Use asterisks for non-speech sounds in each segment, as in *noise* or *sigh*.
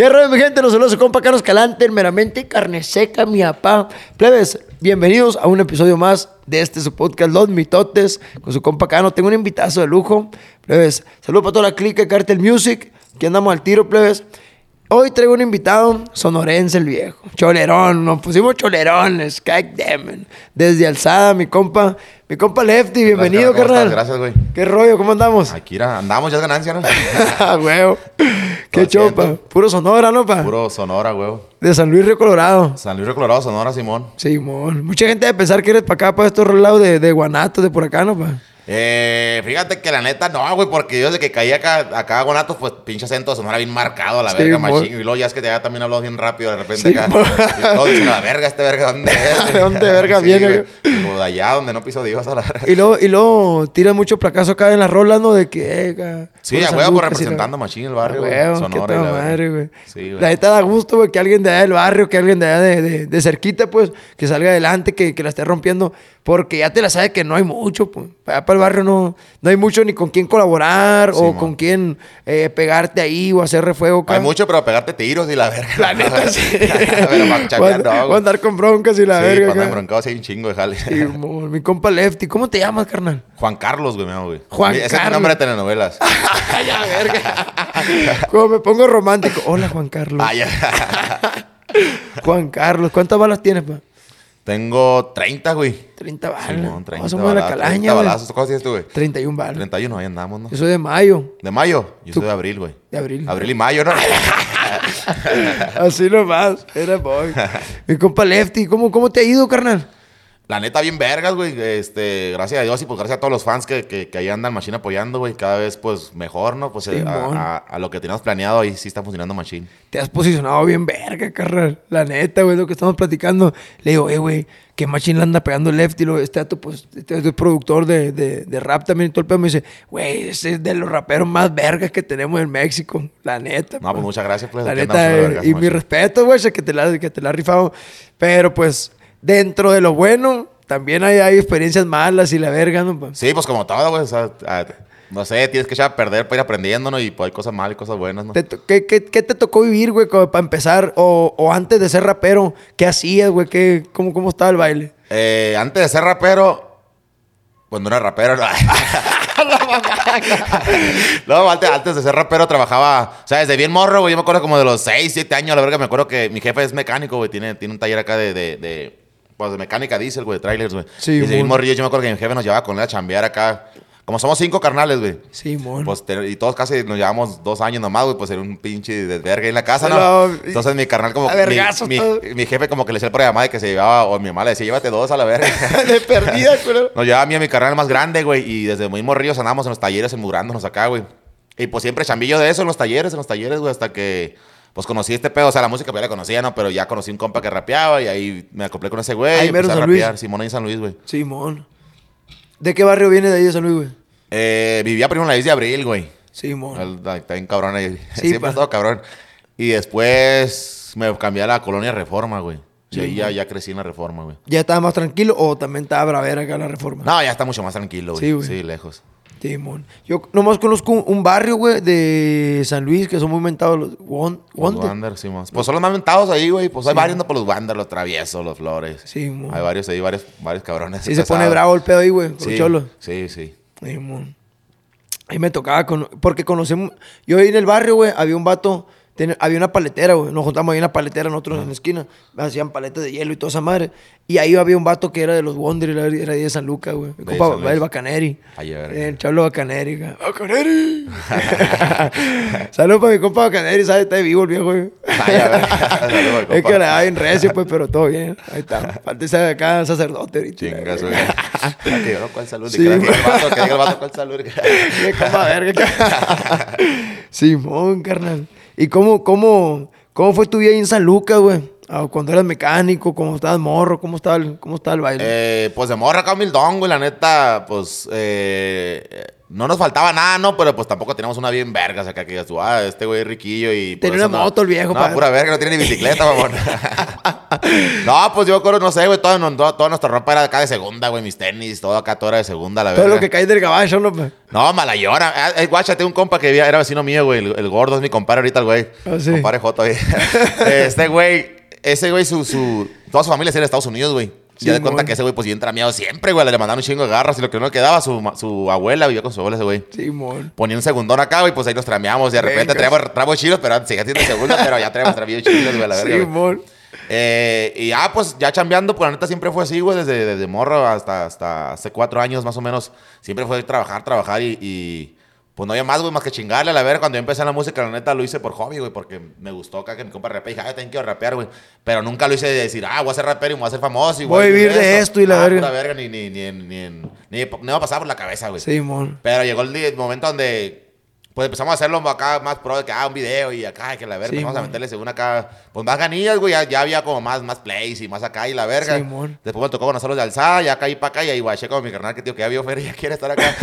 ¿Qué rollo, mi gente? Los saludos compa Carlos Calante, meramente carne seca, mi papá. Plebes, bienvenidos a un episodio más de este su podcast, Los Mitotes, con su compa Cano. Tengo un invitazo de lujo. Plebes, saludos para toda la clica de Cartel Music. Aquí andamos al tiro, plebes. Hoy traigo un invitado, sonorense el viejo. Cholerón, nos pusimos cholerones, damn. Desde Alzada, mi compa, mi compa Lefty, bienvenido, ¿Cómo carnal. estás? Gracias, güey. ¿Qué rollo? ¿Cómo andamos? Aquí era- andamos, ya es ganancia, ¿no? *laughs* Huevo. Qué chopa. Puro Sonora, ¿no, pa? Puro Sonora, güey. De San Luis Río Colorado. San Luis Río Colorado, Sonora, Simón. Simón. Mucha gente debe pensar que eres para acá, para estos lados de, de Guanato, de por acá, ¿no, pa? Eh, fíjate que la neta no, güey, porque yo desde que caí acá, acá a Guanatos, pues pinche acento Sonora bien marcado, a la Sí, verga, machín. Y luego ya es que ya también habló bien rápido de repente Sí, acá. Y todos dicen, la verga, este verga, ¿dónde *laughs* es? ¿De dónde *laughs* verga Sí, viene. Como de allá donde no piso Dios a la verga. Y luego, y luego tiran mucho placazo acá en las rolas, ¿no? De que, eh, Sí, a huevo, pues representando la- machín el barrio, güey. qué Sonora la madre, güey. Sí, güey. La neta da gusto, güey, que alguien de allá del barrio, que alguien de allá de, de, de cerquita, pues, que salga adelante, que, que la esté rompiendo, porque ya te la sabes que no hay mucho, pues. Allá para el barrio no, no hay mucho ni con quién colaborar Sí, o con quién eh, pegarte ahí o hacer refuego. Hay mucho, pero pegarte tiros y la verga. La *laughs* neta, sí. *laughs* pero para *laughs* a- no, voy a güey. andar con broncas y la sí, verga. para andar acá. broncado, sí hay un chingo de jale. Sí, mi compa Lefty. ¿Cómo te llamas, carnal? Juan Carlos, güey, güey. Juan Ese es mi nombre de telenovelas. Ya, verga. Como me pongo romántico. Hola, Juan Carlos. Ah. Juan Carlos. ¿Cuántas balas tienes, pa? Tengo 30, güey. 30 balas. 30 No, somos de la balazos, calaña, 30 güey. balazos. ¿Cómo tienes tú, güey? 31 balas. 31, ahí andamos, ¿no? Yo soy de mayo. ¿De mayo? Yo Tú- soy de abril, güey. De abril. Abril y mayo, ¿no? *laughs* Así nomás. Era boy. *laughs* Mi compa Lefty. ¿Cómo, cómo te ha ido, carnal? La neta, bien vergas, güey. Este, gracias a Dios y pues gracias a todos los fans que, que, que ahí andan Machine apoyando, güey. Cada vez, pues, mejor, ¿no? Pues eh, a, a- a lo que teníamos planeado ahí sí está funcionando Machine. Te has posicionado bien verga, carnal. La neta, güey, lo que estamos platicando. Le digo, eh, güey, que machine le anda pegando left. Y luego este dato, pues, este es productor de, de, de rap también y todo el pedo. Me dice, güey, ese es de los raperos más vergas que tenemos en México. La neta. No, pues muchas gracias, pues. La neta, eh, y mi respeto, güey, que te la, que te la has rifado. Pero, pues, dentro de lo bueno, también hay, hay experiencias malas y la verga, ¿no? pa? Sí, pues como todo, güey. O sea, no sé, tienes que echar a perder para ir aprendiendo, ¿no? Y pues hay cosas malas y cosas buenas, ¿no? ¿Qué, qué, qué te tocó vivir, güey, para empezar? O, o antes de ser rapero, ¿qué hacías, güey? ¿Qué, cómo, ¿Cómo estaba el baile? Eh, antes de ser rapero, cuando era rapero, no. *laughs* no, antes, antes de ser rapero trabajaba, o sea, desde bien morro, güey. Yo me acuerdo como de los 6, 7 años, la verga, me acuerdo que mi jefe es mecánico, güey. Tiene, tiene un taller acá de, de, de, pues, de mecánica diésel, güey, de trailers, güey. Sí, bien mon. morrillo, yo me acuerdo que mi jefe nos llevaba con él a chambear acá. Como somos cinco carnales, güey. Sí, mon. Pues, y todos casi nos llevamos dos años nomás, güey, pues era un pinche desvergue en la casa, ¿no? Entonces mi carnal como... A mi, mi, jefe como que le decía el programa de que se llevaba, o mi mamá le decía, llévate dos a la verga. *laughs* de perdida, culero. Nos llevaba a mí y a mi carnal más grande, güey, y desde muy morrillos andábamos en los talleres emudrándonos acá, güey. Y pues siempre chambillo de eso en los talleres, en los talleres, güey, hasta que... Pues conocí este pedo, o sea, la música pues ya la conocía, ¿no? Pero ya conocí un compa que rapeaba y ahí me acoplé con ese güey. Ahí y mero empecé a San Luis. rapear, Simón ahí en San Luis, güey. Simón. ¿De qué barrio viene de ahí de San Luis, güey? Eh, vivía primero en la isla de Abril, güey. Simón. Está bien cabrón ahí. *laughs* Sí, Siempre pa. he estado cabrón. Y después me cambié a la colonia Reforma, güey. Y ahí ya, ya crecí en la Reforma, güey. ¿Ya estaba más tranquilo o también estaba bravera acá la reforma? No, ya está mucho más tranquilo, güey. Sí, Sí, güey. lejos. Simón. Yo nomás conozco un, barrio, güey, de San Luis que son muy mentados los Won- Los. Wander, sí, más. Pues son los más mentados ahí, güey. Pues hay varios, no por los Wander, los traviesos, los flores. Simón. Hay varios ahí, varios, varios cabrones. Sí se pone bravo el pedo ahí, güey, Sí, los cholos. sí, sí. Simón. Ahí me tocaba, con, porque conocemos... Yo ahí en el barrio, güey, había un vato... tiene- había una paletera, güey. Nos juntamos ahí en la paletera nosotros en la esquina. Hacían paletas de hielo y toda esa madre. Y ahí había un vato que era de los Wonder, era era de San Lucas, güey. Mi De compa, San el Bacaneri. Ay, verga. El chablo Bacaneri, güey. ¡Bacaneri! *laughs* Saludos para mi compa Bacaneri, ¿sabes? Está vivo el viejo, güey. Ay, a ver. *laughs* Es compa. que le da bien recio, pues, pero todo bien. Ahí está. Falta ese de acá, sacerdote ahorita. Chingas, *laughs* güey. Que yo no, ¿cuál salud? Sí, que, diga el vato, que diga el vato, ¿cuál salud? Qué compa verga. Simón, carnal. ¿Y cómo, cómo, cómo fue tu vida ahí en San Lucas, güey? Ah, Cuando eras mecánico, cómo estabas morro, cómo estaba el, cómo estaba el baile. Eh, pues de morra acá humildón, güey, la neta, pues, eh, no nos faltaba nada, ¿no? Pero pues tampoco teníamos una bien verga, o sea, que digas tú, ah, este güey es riquillo y... Tenía una no- moto el viejo, No, padre. pura verga, no tiene ni bicicleta, *laughs* mamón. *laughs* no, pues yo acuerdo, no sé, güey, toda, no- toda, toda nuestra ropa era acá de segunda, güey, mis tenis, todo acá, todo era de segunda, la Todo verga. lo que cae del gabacho, ¿no? No, mala llora. Ah, eh, guacha, tengo un compa que era vecino mío, güey. El, el gordo es mi compadre ahorita, el güey. Ah, sí. Compadre Joto, güey. *laughs* este güey, ese güey, su, su, toda su familia es de Estados Unidos, güey. Sí, ya de cuenta que ese güey, pues, bien trameado siempre, güey. Le mandaron un chingo de garras y lo que no le quedaba, su, su abuela vivía con su abuela, ese güey. Simón. Ponía un segundón acá, güey, pues ahí nos trameamos. Y de repente traemos tramos chilos, pero antes sigue siendo segundo, pero ya traemos tramidos chilos, güey, la verga. Simón. Eh, y ya, pues, ya chambeando, pues la neta siempre fue así, güey, desde, desde morro hasta, hasta hace cuatro años más o menos. Siempre fue trabajar, trabajar y, y, pues no había más, güey, más que chingarle a la verga. Cuando yo empecé en la música, la neta lo hice por hobby, güey, porque me gustó acá que mi compa rapea. Y dije, ah, también quiero rapear, güey. Pero nunca lo hice de decir, ah, voy a ser rapero y me voy a hacer famoso. Y Voy a vivir de esto y la Ah, verga. pura verga, ni, ni, ni, ni, en- ni, ni me va a pasar por la cabeza, güey. Simón. Pero llegó el, día- el momento donde pues empezamos a hacerlo acá más pro de que ah, un video y acá que la verga, Sí, empezamos a meterle según acá, pues más ganillas, güey, ya, ya había como más, más plays y más acá y la verga. Sí. Después me tocó conocerlos de alzada, ya caí para acá y ahí guaché con mi carnal que tío que ya vio feria y ya quiere estar acá.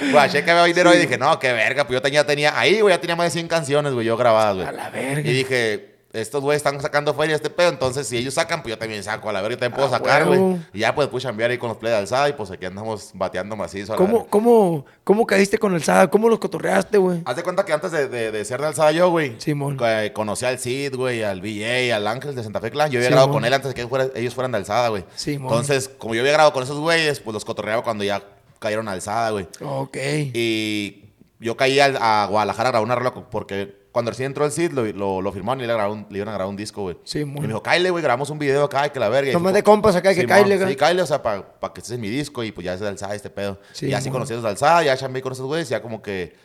*laughs* guaché que veo dinero y dije, no, qué verga, pues yo tenía, tenía, ahí, güey, ya tenía más de 100 canciones, güey, yo grabadas, güey. A la verga. Y dije, estos güeyes están sacando feria este pedo, entonces si ellos sacan, pues yo también saco, a la verga, yo también puedo Ah, sacar, güey. Y ya pues pude chambear ahí con los play de alzada y pues aquí andamos bateando macizo. a la ¿Cómo, cómo, ¿Cómo caíste con el SAD? ¿Cómo los cotorreaste, güey? Haz de cuenta que antes de, de- de ser de alzada yo, güey, Simón. eh, conocí al Cid, güey, al BJ, al Ángel de Santa Fe Clan. Yo había grabado con él antes de que ellos fueran, ellos fueran de alzada, güey. Simón. Entonces, como yo había grabado con esos güeyes, pues los cotorreaba cuando ya cayeron a alzada, güey. Ok. Y yo caí al- a Guadalajara a grabar una rola porque cuando recién entró el Cid, lo, lo, lo firmaron y le, grabó un- le iban a grabar un disco, güey. Simón. Y me dijo, Kyle, güey, grabamos un video acá, y que la verga. Nomás de compas acá, que Kyle, acá. Sí, Kyle, o sea, para que estés en mi disco y pues ya es de alzada este pedo. Sí, y así conocí a los de alzada, ya chambeé con esos güeyes, ya como que,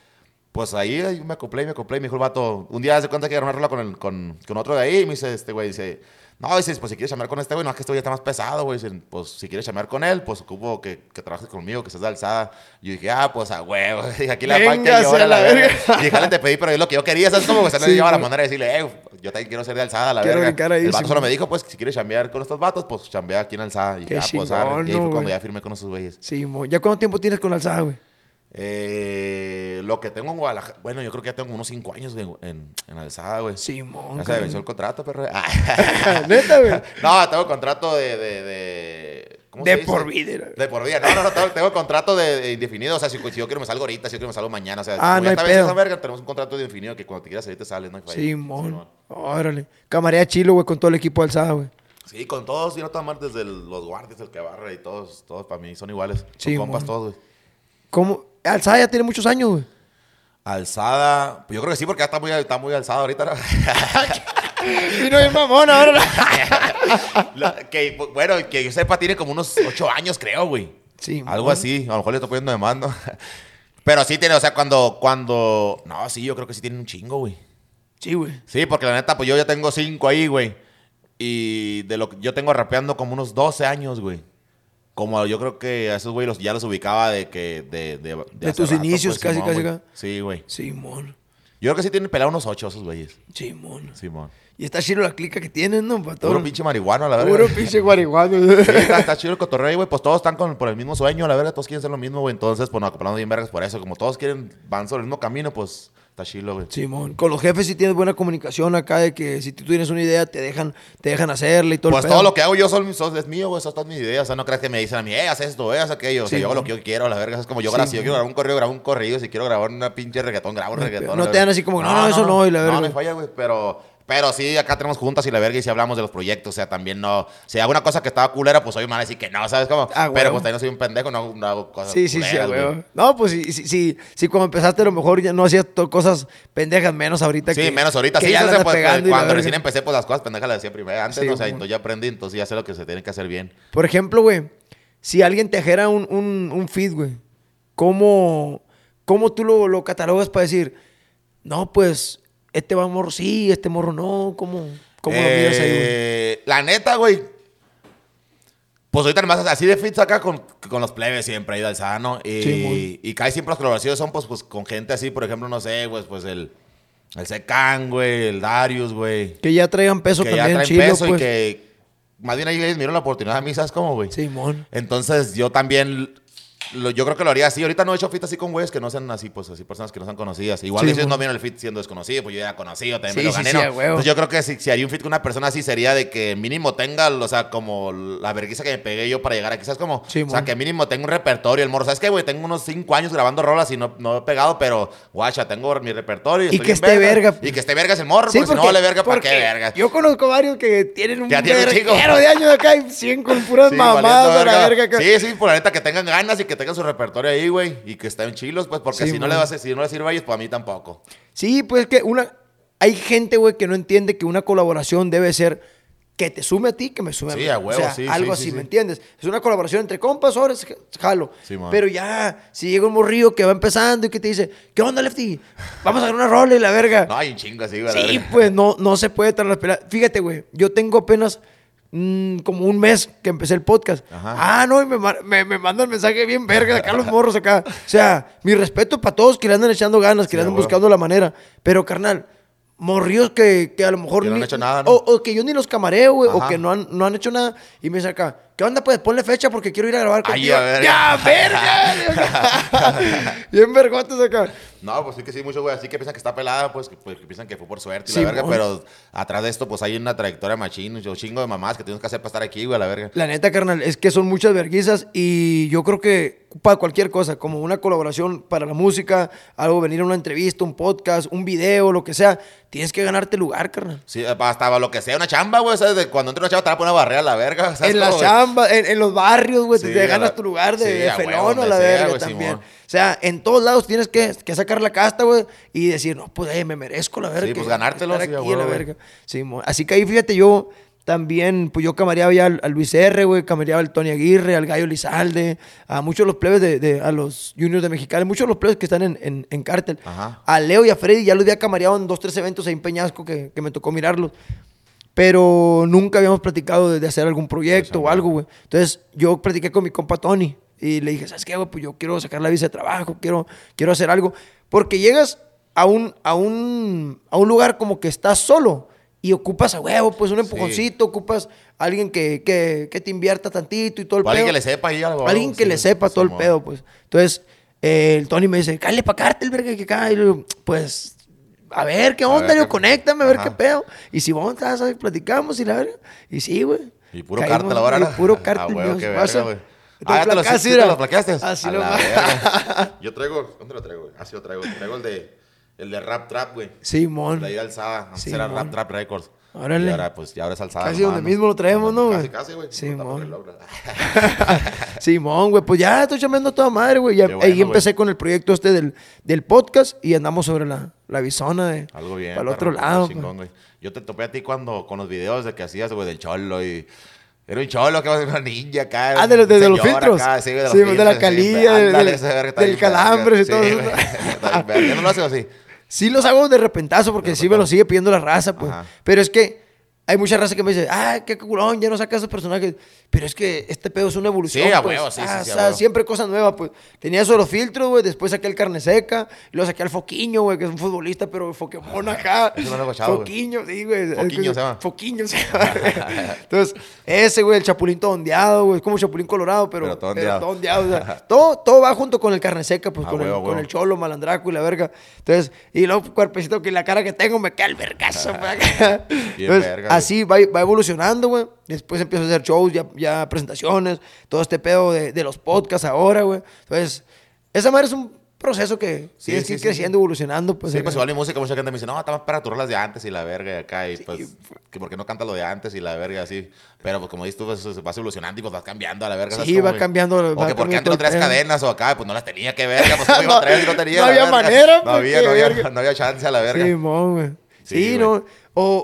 pues ahí, ahí me acoplé, me acoplé, y me dijo el vato, un día se cuenta que era una rola con, el, con, con otro de ahí, y me dice este güey, dice, no, dice, pues si quieres chambear con este güey, no, es que este güey está más pesado, güey, dice, pues si quieres chambear con él, pues ocupo que, que trabajes conmigo, que seas de alzada. Yo dije, ah, pues a huevo, *laughs* dije, aquí la Véngase que llora a la la verga. verga. *laughs* Y dije, "Jale, te pedí, pero es lo que yo quería, ¿sabes cómo? Pues Sí, lleva la manera de decirle, eh, yo también quiero ser de alzada, la Quiero verga. ahí, el vato sí, solo me dijo, pues si quieres chambear con estos vatos, pues chambea aquí en alzada. Y dije, ah, pues chingón, Y ahí fue ¿no, cuando ya firmé con esos güeyes. Simón. ¿Ya cuánto tiempo tienes con el SAD, güey? Eh, lo que tengo en Guadalajara, bueno, yo creo que ya tengo unos cinco años en, en, en alzada, güey. Simón. Ya se venció el contrato, perro. *laughs* *laughs* Neta, güey. no, tengo contrato de. de, de ¿cómo De se dice? por vida. De por vida. No, no, no, tengo, tengo contrato de, de indefinido. O sea, si, si yo quiero me salgo ahorita, si yo quiero me salgo mañana. O sea, Ah, no hay pedo. esa verga, tenemos un contrato de indefinido que cuando te quieras salir te sales, no hay. Simón. Órale. Camarera chilo, güey, con todo el equipo del SAD, güey. Sí, con todos, y no tomar desde el- los guardias, el que barra y todos, todos para mí son iguales. Son Sí, compas todos, güey. ¿Cómo? El SAD ya tiene muchos años, güey. Alzada, yo creo que sí, porque ya está muy, está muy alzada ahorita. ¿no? *laughs* Y no es mamón ahora. *laughs* Que, bueno, que yo sepa, tiene como unos ocho años, creo, güey. Sí, Algo así, a lo mejor le estoy poniendo de mando. *laughs* Pero sí tiene, o sea, cuando, cuando... No, sí, yo creo que sí tiene un chingo, güey. Sí, güey. Sí, porque la neta, pues yo ya tengo cinco ahí, güey. Y de lo que yo tengo rapeando como unos 12 años, güey. Como yo creo que a esos güey los, ya los ubicaba de que... De, de, De tus inicios, casi, Simón, casi güey. acá. Sí, güey. Simón. Yo creo que sí tienen pelado unos ocho esos güeyes. Simón. Simón. Y está chido la clica que tienen, ¿no? Para. Puro pinche marihuano, la verdad. Puro pinche guariguano. Sí, está, está chido el cotorreo, güey. Pues todos están con, por el mismo sueño, la verdad. Todos quieren ser lo mismo, güey. Entonces, pues nos acoplamos bien vergas por eso. Como todos quieren, van sobre el mismo camino, pues está chido, güey. Simón. Con los jefes sí tienes buena comunicación acá de que si tú tienes una idea te dejan, te dejan hacerle y todo Pues el todo pedo. lo que hago yo son, son- es mío, güey. Esas son mis ideas. O sea, no creas que me dicen a mí, eh, haz esto, eh, haz aquello. O sea, Sí, yo hago lo que yo quiero, la verga. Es como yo, Sí, gra- si yo quiero grabar un correo, grabo un corrido. Si quiero grabar una pinche reggaetón, grabo un reggaetón. no te dan así como, no, no, eso no, y la verga. No, no hay falla, güey. Pero, pero sí, acá tenemos juntas y la verga y si hablamos de los proyectos. O sea, también no. Si hago una cosa que estaba culera, pues soy mal decir que no, ¿sabes cómo? Ah, pero pues también no soy un pendejo, no, hago- no hago cosas Sí, sí, sí, culeras, güey. güey. No, pues sí, sí, sí, sí, cuando empezaste a lo mejor ya no hacías cosas pendejas, menos ahorita Sí, que menos ahorita. que Sí, ya se pues, cuando recién empecé, pues las cosas pendejas las decía primero. Antes, Sí, no, o sea, entonces ya aprendí, entonces ya sé lo que se tiene que hacer bien. Por ejemplo, güey, si alguien te ajera un, un, un feed, güey, ¿cómo, ¿cómo tú lo, lo catalogas para decir, no, pues, este va morro sí, este morro no? ¿Cómo, cómo lo miras ahí, güey? Eh, La neta, güey. Pues ahorita nomás así de fits acá con, con los plebes siempre, ahí al sano. Y, Sí, y casi siempre las colaboraciones son pues, pues con gente así, por ejemplo, no sé, pues, pues el, el Secan, güey, el Darius, güey. Que ya traigan peso Que ya también, traen chilo, peso pues. y que más bien ahí les miro la oportunidad a mí, ¿sabes cómo, güey? Simón. Entonces yo también lo- yo creo que lo haría así. Ahorita no he hecho fit así con güeyes que no sean así, pues así personas que no sean conocidas. Igual Sí, ellos mon. no vienen el fit siendo desconocido, pues yo ya conocido, también me Sí, lo sí, gané, sí, ¿no? Entonces yo creo que si, si haría un fit con una persona así sería de que mínimo tenga, o sea, como la vergüenza que me pegué yo para llegar aquí. ¿Sabes cómo? Sí, o sea, que mínimo tengo un repertorio. El morro, ¿sabes qué, güey? Tengo unos cinco años grabando rolas y no, no he pegado, pero guacha, tengo mi repertorio. Y estoy que esté verga. Y que esté verga el morro, Sí, porque, si no vale verga, ¿para qué porque verga? Yo conozco varios que tienen un chingo. verguero de años acá y 100 con puras Sí, mamadas la verga. verga. Sí, sí, por la neta que tengan ganas y que tengan su repertorio ahí, güey. Y que estén chilos, pues, porque Sí, si no le vas a, si no le sirve a ellos, pues a mí tampoco. Sí, pues que una. Hay gente, güey, que no entiende que una colaboración debe ser que te sume a ti, que me sume a Sí, mí. a huevo, o sea, sí, algo sí, así, sí, ¿me entiendes? Es una colaboración entre compas, ahora es jalo. Pero ya, si llega un morrillo que va empezando y que te dice, ¿qué onda, Lefty? Vamos a hacer una rola y la verga. No, hay un chingo así, güey. Sí, verga. pues no, no se puede las peladas. Fíjate, güey, yo tengo apenas mm, como un mes que empecé el podcast. Ajá. Ah, no, y me, me, me mandan mensaje bien verga de acá los morros acá. O sea, mi respeto para todos que le andan echando ganas, que Sí, le andan buscando la manera. Pero, carnal, morrillos que, que a lo mejor Que no han hecho nada, ¿no? o, o que yo ni los camareo, güey, o que no han, no han hecho nada. Y me dice acá, ¿qué onda? Pues ponle fecha porque quiero ir a grabar Ay, contigo. a ver. ¡Ya, verga! *laughs* bien vergotes acá. No, pues sí que sí, muchos güey así que piensan que está pelada, pues que, pues, que piensan que fue por suerte y Sí, la verga, pero atrás de esto, pues hay una trayectoria machín, yo chingo de mamás que tienes que hacer para estar aquí, güey, a la verga. La neta, carnal, es que son muchas verguizas y yo creo que para cualquier cosa, como una colaboración para la música, algo, venir a una entrevista, un podcast, un video, lo que sea, tienes que ganarte lugar, carnal. Sí, hasta lo que sea, una chamba, güey, ¿sabes? Cuando entra una chamba te va a poner una barrera a la verga, ¿sabes En la cómo, güey? chamba, en, en los barrios, güey, Sí, te a ganas la- tu lugar de, sí, de a felón a la verga güey, también. Simón. O sea, en todos lados tienes que, que sacar la casta, güey, y decir, no, pues, eh, me merezco la verga. Sí, pues, ganártelo, estar a aquí a la verga. Así que ahí, fíjate, yo también, pues yo camareaba ya al, al Luis R, güey, camareaba al Tony Aguirre, al Gallo Lizalde, a muchos de los plebes de, de- a los juniors de Mexicali, muchos de los plebes que están en, en, en cártel. Ajá. A Leo y a Freddy ya los había camareado en dos, tres eventos ahí en Peñasco que, que me tocó mirarlos. Pero nunca habíamos platicado de, de hacer algún proyecto o algo, güey. Entonces yo platiqué con mi compa Tony y le dije, ¿sabes qué, güey? Pues yo quiero sacar la visa de trabajo, quiero, quiero hacer algo. Porque llegas a un, a, un, a un lugar como que estás solo y ocupas a huevo, pues un empujoncito, ocupas a alguien que, que, que te invierta tantito y todo el O alguien pedo. que le sepa ahí algo. Alguien que sí, le sepa todo el Simón. pedo, pues. Entonces, eh, el Tony me dice, cállate pa' cártel, verga, que acá. Y pues, a ver, ¿qué A onda? Yo, conéctame, a ver qué pedo. Y si vamos, ¿sabes? platicamos y la verga. Y sí, güey. Y puro Caímos, cártel ahora, ¿no? Puro *laughs* Ah, huevo, Dios. qué verga, a- güey. Ah, ya te lo, sí, te lo plaqueaste. *laughs* Así A lo. *laughs* Yo traigo, ¿dónde lo traigo? Así lo traigo. Traigo el de, el de Rap Trap, güey. Simón. La ida alzada. Antes Sí, era. Rap Trap Records. Órale. Y ahora, pues, ya ahora es alzada. Casi nomás, donde mismo lo traemos, ¿no, Casi, güey? casi, güey. Logro. Simón, güey, pues ya estoy chambeando a toda madre, güey. Bueno, ahí güey. empecé con el proyecto este del, del podcast y andamos sobre la, la bisona de Algo bien. para el otro lado. chingón, pues. güey. Yo te topé a ti cuando, con los videos de que hacías, güey, del cholo y... Era un cholo que va a ser una ninja acá. Ah, de los, de, de los filtros. acá, sí, de los Sí, de la sí, calilla, del- calambre y todo eso. ¿Ya *laughs* no lo haces así? Sí los hago de repentazo porque De sí me lo sigue pidiendo la raza, pues. Ajá. Pero es que hay mucha raza que me dice, ah, qué culón, ya no sacas esos personajes. Pero es que este pedo es una evolución. Sí, a pues. huevo, sí, sí, Ah, sí, o a sea, huevo. siempre cosas nuevas, pues. Tenía eso los filtros, güey. Después saqué el carne seca. Y luego saqué al Foquiño, güey, que es un futbolista, pero Foquemón acá. Eso no lo. Foquiño, sí, güey. Foquiño se llama. Foquiño se llama. *laughs* Entonces, ese, güey, el chapulín todo ondeado, güey. Es como chapulín colorado, pero, Pero todo pero ondeado. todo ondeado, o sea, *laughs* todo, todo va junto con el carne seca, pues, A con, huevo, el, con el cholo, malandraco y la verga. Entonces, y luego cuerpecito que la cara que tengo me cae el vergazo. *laughs* pues, acá. Bien Entonces, verga. Así va, va evolucionando, güey. Después empiezo a hacer shows, ya, ya presentaciones, todo este pedo de, de los podcasts ahora, güey. Entonces, esa madre es un proceso que Sí, tienes que sí, ir sí, creciendo, evolucionando. Pues, sí, pues igual mi música, mucha gente me dice, no, está más para tus rolas de antes y la verga y acá, y pues, que por qué no canta lo de antes y la verga así. Pero pues como dices tú, pues, vas evolucionando y pues vas cambiando a la verga. ¿sabes Sí, va cambiando, O va que porque antes no pedo. cadenas o acá, pues no las tenía que verga, *laughs* pues cómo iba a No, traer no tenía. no había verga? manera, No pues, había, no había, no había chance a la verga. Sí, mon, güey. Sí, no. O,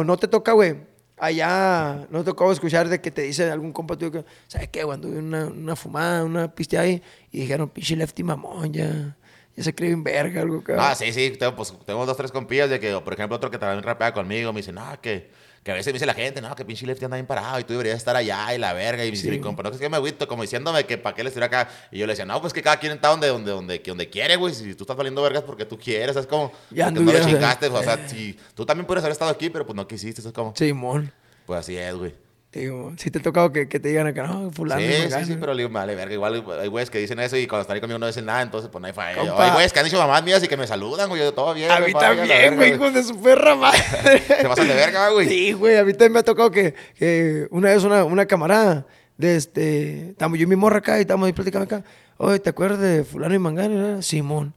o no te toca, güey. Allá no te tocó escuchar de que te dice algún compa tuyo que, ¿sabes qué? Anduve en una, una fumada, una piste ahí y dijeron, pinche lefty mamón, ya, ya se cree bien verga, algo acá. Ah, sí, sí, tengo, pues, tengo dos, tres compillas de que, por ejemplo, otro que también rapea conmigo, me dice, no, que, que a veces me dice la gente, no, que pinche Lefty anda bien parado y tú deberías estar allá y la verga. Y Sí. mi compa, no, que es que me agüito, como diciéndome que para qué le estoy acá. Y yo le decía, no, pues que cada quien está donde, donde, donde, quiere, güey. Si tú estás valiendo vergas porque tú quieres, es como, Ya no le chingaste, o sea, si tú también puedes haber estado aquí, pero pues no quisiste, es como, Simón. pues así es, güey. Digo, si te ha tocado que, que te digan acá, no, fulano. Sí, sí, mengano". sí, pero le digo, me vale verga. Igual hay güeyes que dicen eso y cuando están ahí conmigo no dicen nada, entonces pues no hay falla. Compa. Hay güeyes que han dicho mamás mías y que me saludan, güey. Yo todo bien. A mí también, güey, hijos de su perra madre. *laughs* Te pasan de verga, güey. Sí, güey, a mí también me ha tocado que, que una vez una, una camarada de este, estamos yo y mi morra acá y estamos ahí platicando acá. Oye, ¿te acuerdas de fulano y mangano? Simón.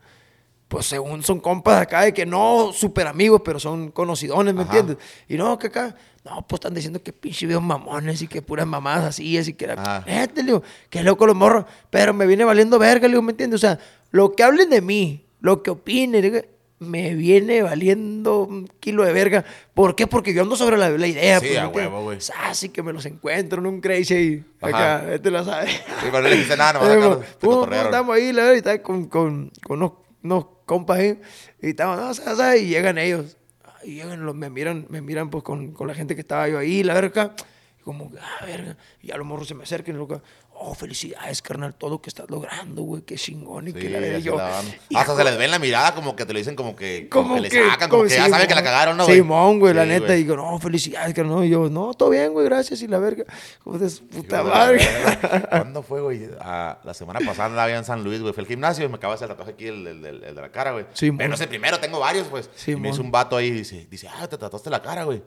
Pues según son compas de acá, de que no súper amigos, pero son conocidones, ¿me Ajá. entiendes? Y no, que acá, no, pues están diciendo que pinche videos mamones y que puras mamadas así, así que era, le digo, que loco los morros, pero me viene valiendo verga, le digo, ¿me entiendes? O sea, lo que hablen de mí, lo que opinen, digo, me viene valiendo un kilo de verga. ¿Por qué? Porque yo ando sobre la, la idea. Sí, pues, a huevo, güey. Así que me los encuentro en un crazy ahí. Acá, este lo sabe. Sí, pero no le dijiste nada, *laughs* nomás acá. Estamos ahí, la verdad, y estaba con, con, con unos, unos compas ahí. Y estamos, no, ¿sabes? sabes? Y llegan ellos. Y llegan, los, me miran, me miran pues con, con la gente que estaba yo ahí, la verga. Y como, ah, verga. Y a los morros se me acercan loca. Oh, felicidades, carnal, todo lo que estás logrando, güey, qué chingón. Y Sí, que la así yo, la Hasta se les ve en la mirada como que te lo dicen como que, como como que le sacan, como, que ya saben que la cagaron, ¿no, güey? Simón, güey, la Sí, neta. güey. Y digo, no, felicidades, que no. Y yo, no, todo bien, güey, gracias. Y la verga, como de su puta de la madre. verga. *laughs* ¿Cuándo fue, güey? Ah, la semana pasada andaba en San Luis, güey. Fue al gimnasio y me acaba de hacer el tatuaje aquí, el, el- el- el de la cara, güey. Sí, Pero no el primero, tengo varios, pues. Sí, y me hizo un vato ahí y dice, dice, ah, te tatuaste la cara, güey.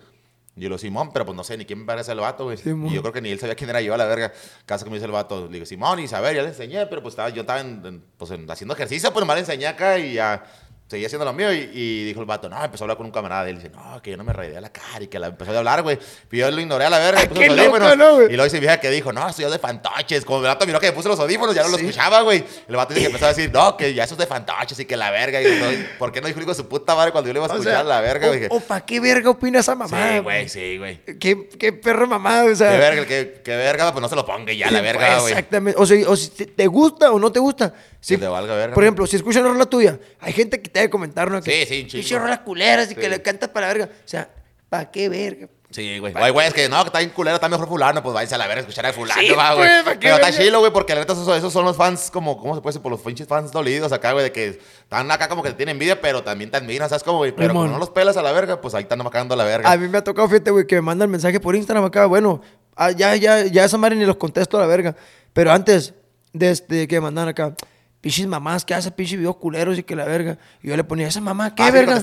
Y yo lo Simón, pero pues no sé ni quién me parece el vato, güey. Sí, y yo creo que ni él sabía quién era yo, a la verga. Casi que me dice el vato, le digo, Simón, y saber, ya le enseñé, pero pues estaba, yo estaba en, en, pues, en- haciendo ejercicio, pues nomás le enseñé acá y ya seguía haciendo lo mío. Y, y dijo el vato, no, empezó a hablar con un camarada de él. Dice, no, que yo no me rayé la cara y que la empezó a hablar, güey. Y yo lo ignoré a la verga. y puse los loco, audífonos. ¿no, güey? Y luego dice vieja que dijo, no, soy yo de fantoches. Como el vato miró que me puse los audífonos, ya no lo Sí. escuchaba, güey. El vato dice que empezó a decir, no, que ya eso es de fantoches y que la verga. Y ¿por qué no dijo hijo de su puta madre cuando yo le iba a O escuchar sea, la verga? o, Dije, o ¿para qué verga opina esa mamá? sí, güey, sí, güey. ¿Qué, qué perra mamá, o sea. Qué verga, qué, qué verga, pues no se lo ponga y ya la verga, güey. Exactamente. O sea, o si te, gusta o no te gusta. Te valga verga, Por ejemplo, si escuchan una rola tuya, hay gente que te debe comentar, ¿no? Que, Sí, sí, un chingo. Rolas culeras y que le cantas para la verga. O sea, ¿para qué verga? Sí, güey. Hay güeyes que no, que está bien culero, está mejor fulano, pues váyanse a la verga a escuchar a fulano, Sí, va, güey. pues, ¿para qué Pero está verga? chilo, güey, porque la neta esos, esos son los fans como, ¿cómo se puede decir? Por los pinches fans dolidos acá, güey, de que están acá como que te tienen envidia, pero también te admiran, ¿sabes cómo, güey? Pero Simón. como no los pelas a la verga, pues ahí están nomás cagando a la verga. A mí me ha tocado, fíjate, güey, que me mandan mensaje por Instagram acá. Bueno, ah, ya, ya, ya esa madre ni los contesto a la verga. Pero antes, desde que me mandan acá, pinches mamás que hacen pinches videos culeros y que la verga. Y yo le ponía, ¿esa mamá qué Ah, verga?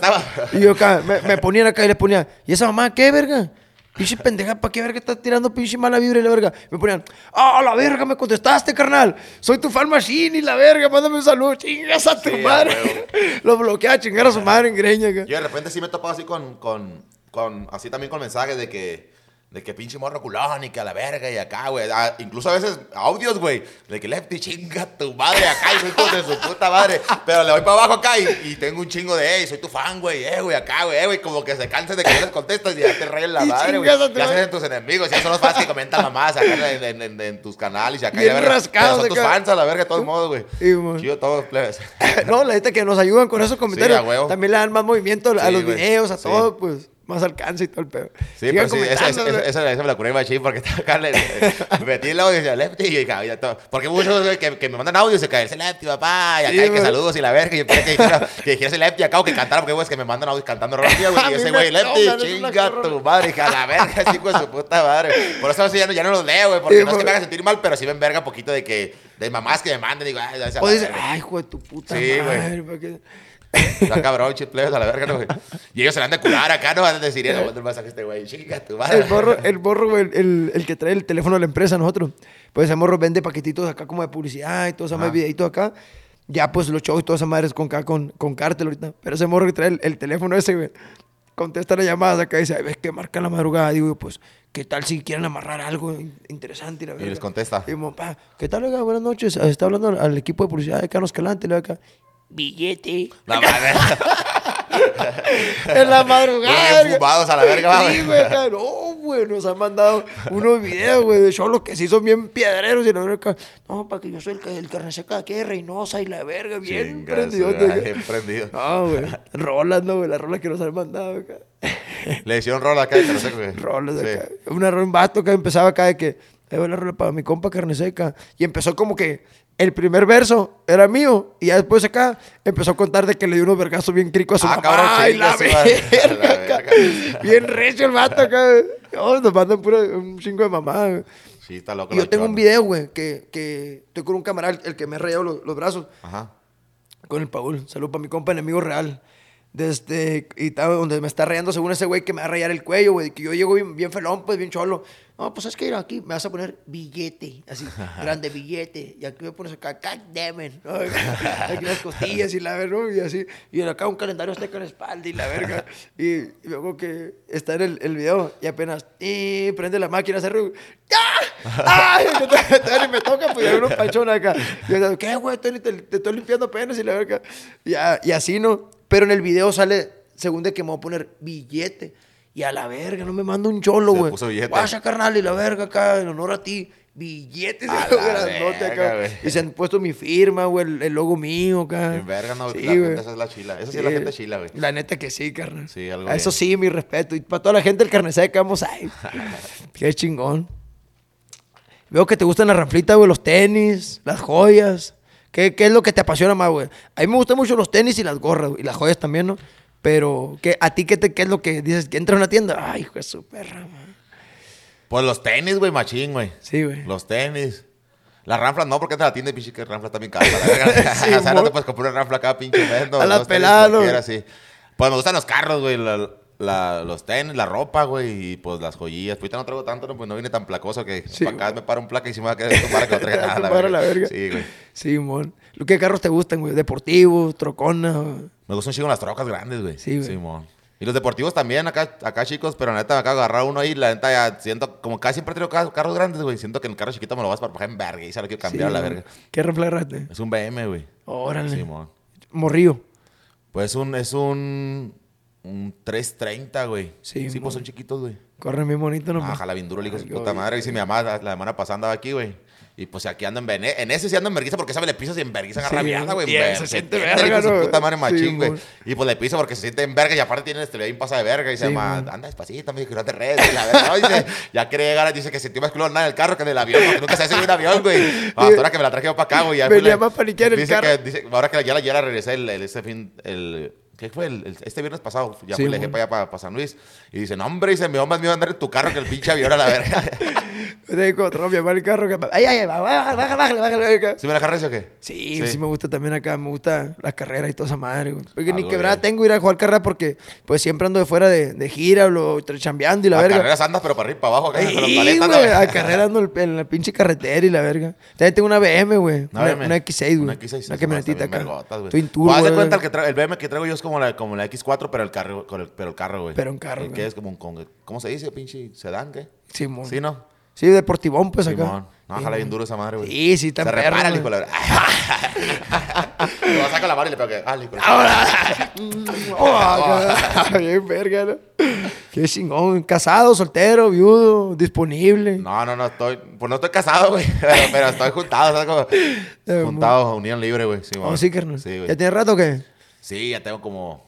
y yo acá, me, me ponían acá y le ponía, ¿y esa mamá qué verga? Pinche pendeja, ¿para qué verga estás tirando pinche mala vibra y la verga? Me ponían, ¡ah, la verga! Me contestaste, carnal. Soy tu fan machine y la verga, mándame un saludo. Chingas a tu Sí, madre. *laughs* Lo bloquea chingar a su madre en greña. acá. Yo de repente sí me he topado así con, con, con, así también con mensajes de que, de que pinche morro culón y que a la verga y acá, güey. Ah, incluso a veces audios, güey, de que Lefty chinga tu madre acá y soy hijo de su puta madre. Pero le voy para abajo acá y, y tengo un chingo de, hey, soy tu fan, güey, eh, güey, acá, güey, eh, güey. Como que se cansen de que yo les contestas y ya te rayen la Y madre, güey. Ya hacen tus enemigos, ya son los fans que comentan mamás acá en, en- en- en tus canales y acá. Bien ya, verga. rascados Pero son tus acá. fans a la verga de todos modos, güey. Y. Chido todos, plebes. *laughs* no, la neta que nos ayudan con esos comentarios. a huevo. También le dan más movimiento a Sí, los güey. videos, a Sí. todo, pues más alcance y todo el pedo. Sí, Sigan pero sí, esa, esa, esa, esa me la curé machín porque estaba acá, le, metí el audio y decía Lefty y dije, "Ay, ya todo". Porque muchos que, que me mandan audio y se cae Lefty, papá, y acá Sí, hay que saludos y la verga, y yo pensé que dijera, que dijera ese Lefty acá o que cantara, porque güey, es que me mandan audio cantando mías, güey, *laughs* y mí ese güey, Lefty, chinga tu madre, dije, a la verga, hijo de su puta madre. Por eso así ya no, ya no los leo, güey, porque Sí, no es que me haga sentir mal, pero sí me enverga poquito de que, de mamás que me manden, digo, ay, O dices, ay, hijo de tu puta Sí, güey. Está cabrón, chitleos a la verga, ¿no, güey? Y ellos se la han de curar acá, ¿no? Van a decir, no, el mensaje este güey, chinga tu madre. El morro, el morro, güey, el, el que trae el teléfono de la empresa, nosotros. Pues ese morro vende paquetitos acá como de publicidad y todo ese Ajá. videitos acá. Ya, pues los shows y todas esas madres con, con, con cártel ahorita. Pero ese morro que trae el, el teléfono ese, güey, contesta las llamadas acá y dice, "Ay, ves que marca la madrugada. Digo, pues, ¿qué tal si quieren amarrar algo in- interesante? Y, la Y les contesta. Pa, ¿qué tal, oiga? Buenas noches. Está hablando al, al equipo de publicidad de Carlos Calante. Le acá, billete. La madre. *laughs* en la madrugada. Bien fumados a la verga, Sí, güey. güey, no, güey, nos han mandado unos videos, güey, de cholos que sí son bien piedreros y la verga, no, para que yo soy el, que- el carne seca aquí de Reynosa y la verga, bien prendido. bien prendido. No, güey, rolas, no, güey, las rolas que nos han mandado acá. Le hicieron rol acá, pero sé que. Rolas Sí. acá. Una rola, un vato que empezaba acá de que, Ahí va la rola para mi compa carne seca. Y empezó como que el primer verso era mío. Y ya después acá empezó a contar de que le dio unos vergazos bien cricos a su Ah, mamá. Ay, la verga, acá. verga. Bien recio el vato acá. Oh, nos mandan puro un chingo de mamá. Sí, está loco. Y yo tengo un video, güey, que, que estoy con un camarada, el que me ha rayado los, los brazos, Ajá. con el Paul. Salud para mi compa, enemigo real. Desde, y estaba donde me está rayando según ese güey que me va a rayar el cuello, güey. Que yo llego bien, bien felón, pues bien cholo. No, pues es que mira, aquí me vas a poner billete, así, *laughs* grande billete. Y aquí me pones acá, God damn it. ¿no? *laughs* Aquí las costillas y la verga, ¿no? y así. Y acá un calendario está con la espalda y la verga. Y, *laughs* y luego que está en el, el video y apenas y prende la máquina, hace ruido. ¡Ah! ¡Ay! Ni me toca, pues ya unos panchones acá. Y yo, ¿qué, güey? Tony, Te, te estoy limpiando apenas y la verga. Y, y así, ¿no? Pero en el video sale, según de que me voy a poner billete. Y a la verga, no me manda un cholo, güey. puso billete. Guacha, carnal, y la verga acá, en honor a ti. Billetes, A *laughs* la verga, acá. Y se han puesto mi firma, güey, el, el logo mío acá. En verga, no, Sí, la gente, güey. esa es la chila. Esa sí es la gente chila, güey. La neta que sí, carnal. Sí, algo A Eso sí, mi respeto. Y para toda la gente del carne seca, vamos ahí. *laughs* Qué chingón. Veo que te gustan las ranflitas, güey, los tenis, las joyas. ¿Qué, ¿Qué es lo que te apasiona más, güey? A mí me gustan mucho los tenis y las gorras, güey, y las joyas también, ¿no? Pero, ¿qué, ¿a ti qué, te, qué es lo que dices? Que entras a una tienda, ay, hijo de su perra, man. Pues los tenis, güey, machín, güey. Sí, güey. Los tenis. Las ranflas no, porque te la tienda y pinche que ranfla también cara. *laughs* Sí, *laughs* o sea, no te puedes comprar una ranfla acá, pinche no, A. Pues me gustan los carros, güey. la- la- los tenis, la ropa, güey, y pues las joyillas. Pues ahorita no traigo tanto, no, pues no viene tan placoso que Sí, para acá me para un placa y si me va a quedar para que lo traiga *laughs* nada, la Para la verga. verga. Sí, güey. Sí, mon. ¿Qué carros te gustan, güey? ¿Deportivos, troconas? güey? Me gustan un chingo las trocas grandes, güey. Sí, güey. Simón. Y los deportivos también, acá, acá chicos, pero la neta me acabo de agarrar uno ahí, la neta ya siento, como casi siempre traigo ca- carros grandes, güey, siento que en el carro chiquito me lo vas para bajar en verga y se lo quiero cambiar a Sí, la verga. ¿Qué agarraste? Es un BM, güey. Órale. Simón. Morrillo. Pues un, es un, un 330, güey. Sí, Sí, pues son chiquitos, güey. Corren bien bonito nomás. Ah, jala bien duro, hijo de su puta güey. madre. Y si mi mamá la semana pasada andaba aquí, güey. Y pues aquí ando en Bene. En ese sí ando en vergüenza porque sabe le pisas y en vergüenza agarra Sí, mierda, güey. se siente verga, su ¿no? puta madre machín, güey. y pues le piso porque se siente en verga y aparte tiene este bien pasa de verga. Y dice, mamá, mon. anda despacito, me dice que no te redes. La no, dice, ya quería llegar, dice que sintió más culo nada en el carro que en el avión, porque nunca se hace en un avión, güey. Hasta *laughs* ahora que me la traje yo para acá, güey. Venía más paniquear el dice carro. Que, dice, ahora que ya la, regresé el, el- este fin, el... ¿Qué fue? El, el- este viernes pasado. Ya Sí, fui, le dejé para allá, para, San Luis. Y dice, no, hombre, dice, mi hombre me iba a andar en tu carro que el pinche avión a la verga. *laughs* Digo, otro mi mamá el carro. Que... Ay, ay, ay, bájale, bájale, bájale. ¿Sí me la agarras o qué? Sí, sí, me gusta también acá, me gusta las carreras y toda esa madre, güey. Porque ni quebrada tengo ir a jugar carrera porque pues siempre ando de fuera de, de gira, lo chambeando y la a verga. carreras andas, pero para arriba y para abajo, acá, Sí, güey, ¿no? a carrera ando en- la pinche carretera y la verga. También tengo una BM, güey. Una Una, una X6, güey. Una Una, X6. sí, camionetita acá. vergotas, güey. Twin turbo, Pues, haz de cuenta el, que el BM que traigo yo es como la, como la X4, pero el carro, pero el carro, güey. Pero un carro, El güey. que es como un, con- ¿cómo se dice, pinche sedán, qué? Simón. Sí, ¿no? Sí, deportivón, pues acá. Simón. No, ojalá bien duro esa madre, güey. Sí, sí, está Se perro, repara el güey. hijo la... *laughs* Lo va a sacar la mano y le pego que... Ah, hijo Ahora. *laughs* Oh, acá. Bien verga, ¿no? Qué chingón. Casado, soltero, viudo, disponible. No, no, no, estoy... Pues no estoy casado, güey. *laughs* Pero, pero estoy juntado, ¿sabes? Como... Juntado, unión libre, güey. Sí, Oh, mon. sí, carnal. Sí, güey. ¿Ya tiene rato o qué? Sí, ya tengo como...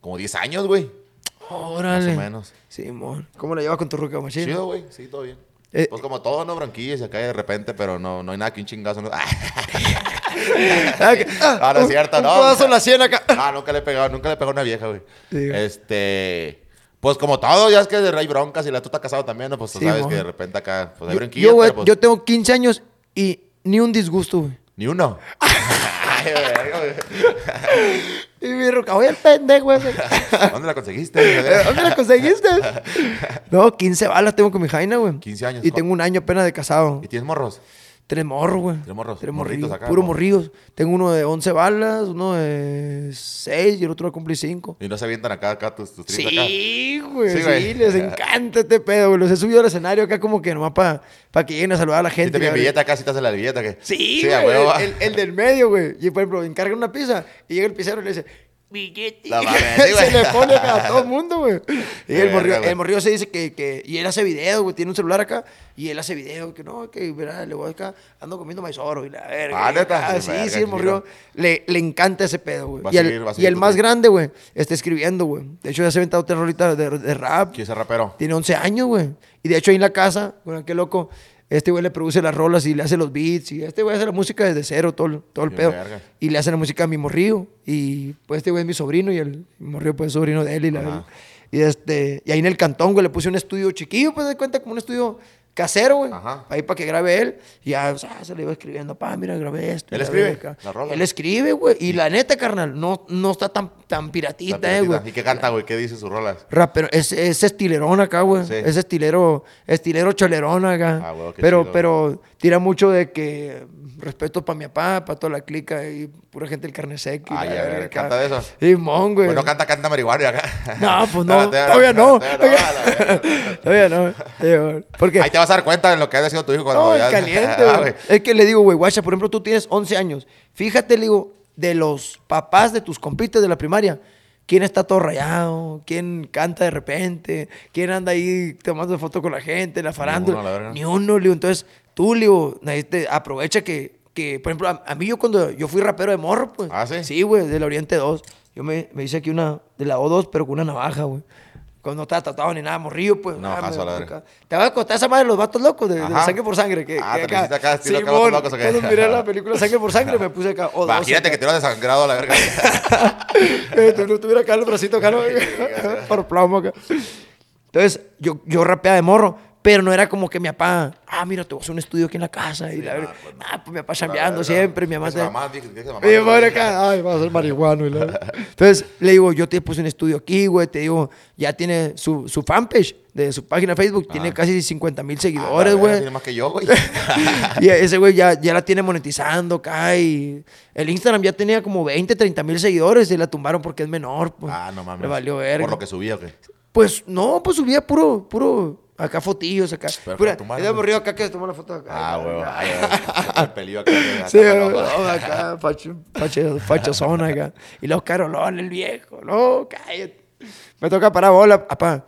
Como 10 años, güey. Órale. Más o menos. Simón. ¿Cómo la llevas con tu ruca machine? Chido, güey. Sí, todo bien. Eh, pues como todo, ¿no? Bronquillas y acá de repente, pero no, no hay nada que un chingazo. No, *laughs* *laughs* Ah, ah, Ah, no es un- cierto, un no. codazo en la sien acá. Ah, nunca le he pegado, nunca le he pegado a una vieja, güey. Sí, este... Pues como todo, ya es que hay broncas y la tú estás casado también, ¿no? Pues tú Sí, sabes que de repente acá, pues hay Yo, bronquillas, yo, güey, pues, yo tengo 15 años y ni un disgusto, güey. Ni uno. *laughs* Y mi ruca, oye, el pendejo. *laughs* ¿Dónde la conseguiste? *laughs* Eh, ¿Dónde la conseguiste? No, 15 balas tengo con mi jaina, güey. 15 años. Y tengo un año apenas de casado. ¿Y tienes morros? Tres morros, güey. Tres morros, Tres morritos acá, Puro ¿no? morrillos. Tengo uno de 11 balas, uno de 6 y el otro va a cumplir 5. Y no se avientan acá, acá tus, tus tris acá. Sí, güey. Sí, Sí, güey. les *laughs* encanta este pedo, güey. Los he subido al escenario acá como que nomás para que lleguen a saludar a la gente. te piden la billete acá, si te la billeta, ¿qué? Sí, Sí, güey. el, el del medio, güey. Y por ejemplo, encargan una pizza y llega el pizzero y le dice, billete. La güey. *laughs* se le pone acá a todo el mundo, güey. Y el morrillo, güey. el morrillo se dice que, que. Y él hace video, güey. Tiene un celular acá. Y él hace video. Que no, que verá, le voy acá. Ando comiendo maizoro y la verga. Ah, ¿neta? Ah, sí, Verga, sí, el morrillo. Le, le encanta ese pedo, güey. Va a Y, el- seguir, va a y el más grande, güey, está escribiendo, güey. De hecho, ya se ha aventado otra rolita de, de rap. ¿Quién es el rapero? Tiene 11 años, güey. Y de hecho, ahí en la casa, bueno, qué loco, Este güey le produce las rolas y le hace los beats. Y este güey hace la música desde cero, todo, el- todo el pedo. verga. Y le hace la música a mi morrillo. Y pues este güey es mi sobrino y el morrillo pues es sobrino de él. Y, la Ajá. verdad. y, este, y ahí en el cantón, güey, le puse un estudio chiquillo, pues de cuenta como un estudio casero, güey. Ajá. Ahí para que grabe él. Y ya, o sea, se le iba escribiendo, pa, mira, grabé esto. ¿Él escribe la rola? Él escribe, güey. Y la neta, carnal, no, no está tan, tan piratita, eh, güey. ¿Y qué canta, güey? ¿Qué dice sus rolas? Rapero, es, es estilerón acá, güey. Sí. Es estilero, estilero cholerón acá. Ah, güey, qué pero, chido, pero tira mucho de que respeto para mi papá, para toda la clica y pura gente del carne seca. y Ay, la a ver, verga acá. ¿canta de eso? Simón, güey. Pues no canta, canta marihuana acá. No, pues no, todavía no. Todavía no. Porque Ahí te vas a dar cuenta de lo que ha sido tu hijo cuando no, ya... es *laughs* caliente, Ah, güey. Es que le digo, güey, guacha, por ejemplo, tú tienes 11 años. Fíjate, le digo, de los papás de tus compites de la primaria, ¿quién está todo rayado? ¿Quién canta de repente? ¿Quién anda ahí tomando fotos con la gente, la farándula? uno, la. Ni uno, le digo. Entonces, tú, le digo, este, aprovecha que, que, por ejemplo, a, a mí yo cuando yo fui rapero de morro, pues. ¿Ah, sí? Sí, güey, del Oriente 2. Yo me, me hice aquí una de la O2, pero con una navaja, güey. No estaba tratado ni nada, morrillo, pues. A la verga. acá. Te va a contar esa madre de los vatos locos, de, sangre por sangre. Que, Ah, que te pusiste acá, estilo acá, vatos Simón, locos, cuando miré la película Sangre por Sangre, me puse acá. O dos Imagínate acá. que te lo desangrado a la verga. *laughs* Tú no tuviera acá el bracito acá, ¿no? *laughs* por plomo acá. Entonces, yo, yo rapeaba de morro, pero no era como que mi papá, ah, mira, te voy a hacer un estudio aquí en la casa. y la no, pues ah, pues mi papá chambeando siempre, mi mamá... Mamá, mamá, mi güey. acá, ay, va a ser marihuano. y la- Entonces, le digo, yo te puse un estudio aquí, güey, te digo, ya tiene su, su fanpage de su página de Facebook, tiene casi 50 mil Ah, seguidores, güey. Tiene más que yo, güey. *laughs* Y ese güey ya, ya la tiene monetizando acá y el Instagram ya tenía como 20, 30 mil seguidores y la tumbaron porque es menor. Pues. Ah, no mames. Le valió verga. Por lo que subía, ¿o qué? Pues no, pues subía puro, puro, acá fotillos acá. Pero Pura, ese güey. morrido acá que se tomó la foto acá. Ah. Ah, *laughs* El pelillo acá. acá, Sí, acá, no, acá. acá, facho, facho, fachozón acá. Y los carolones, el viejo. No, cállate. Me toca parar bola, papá.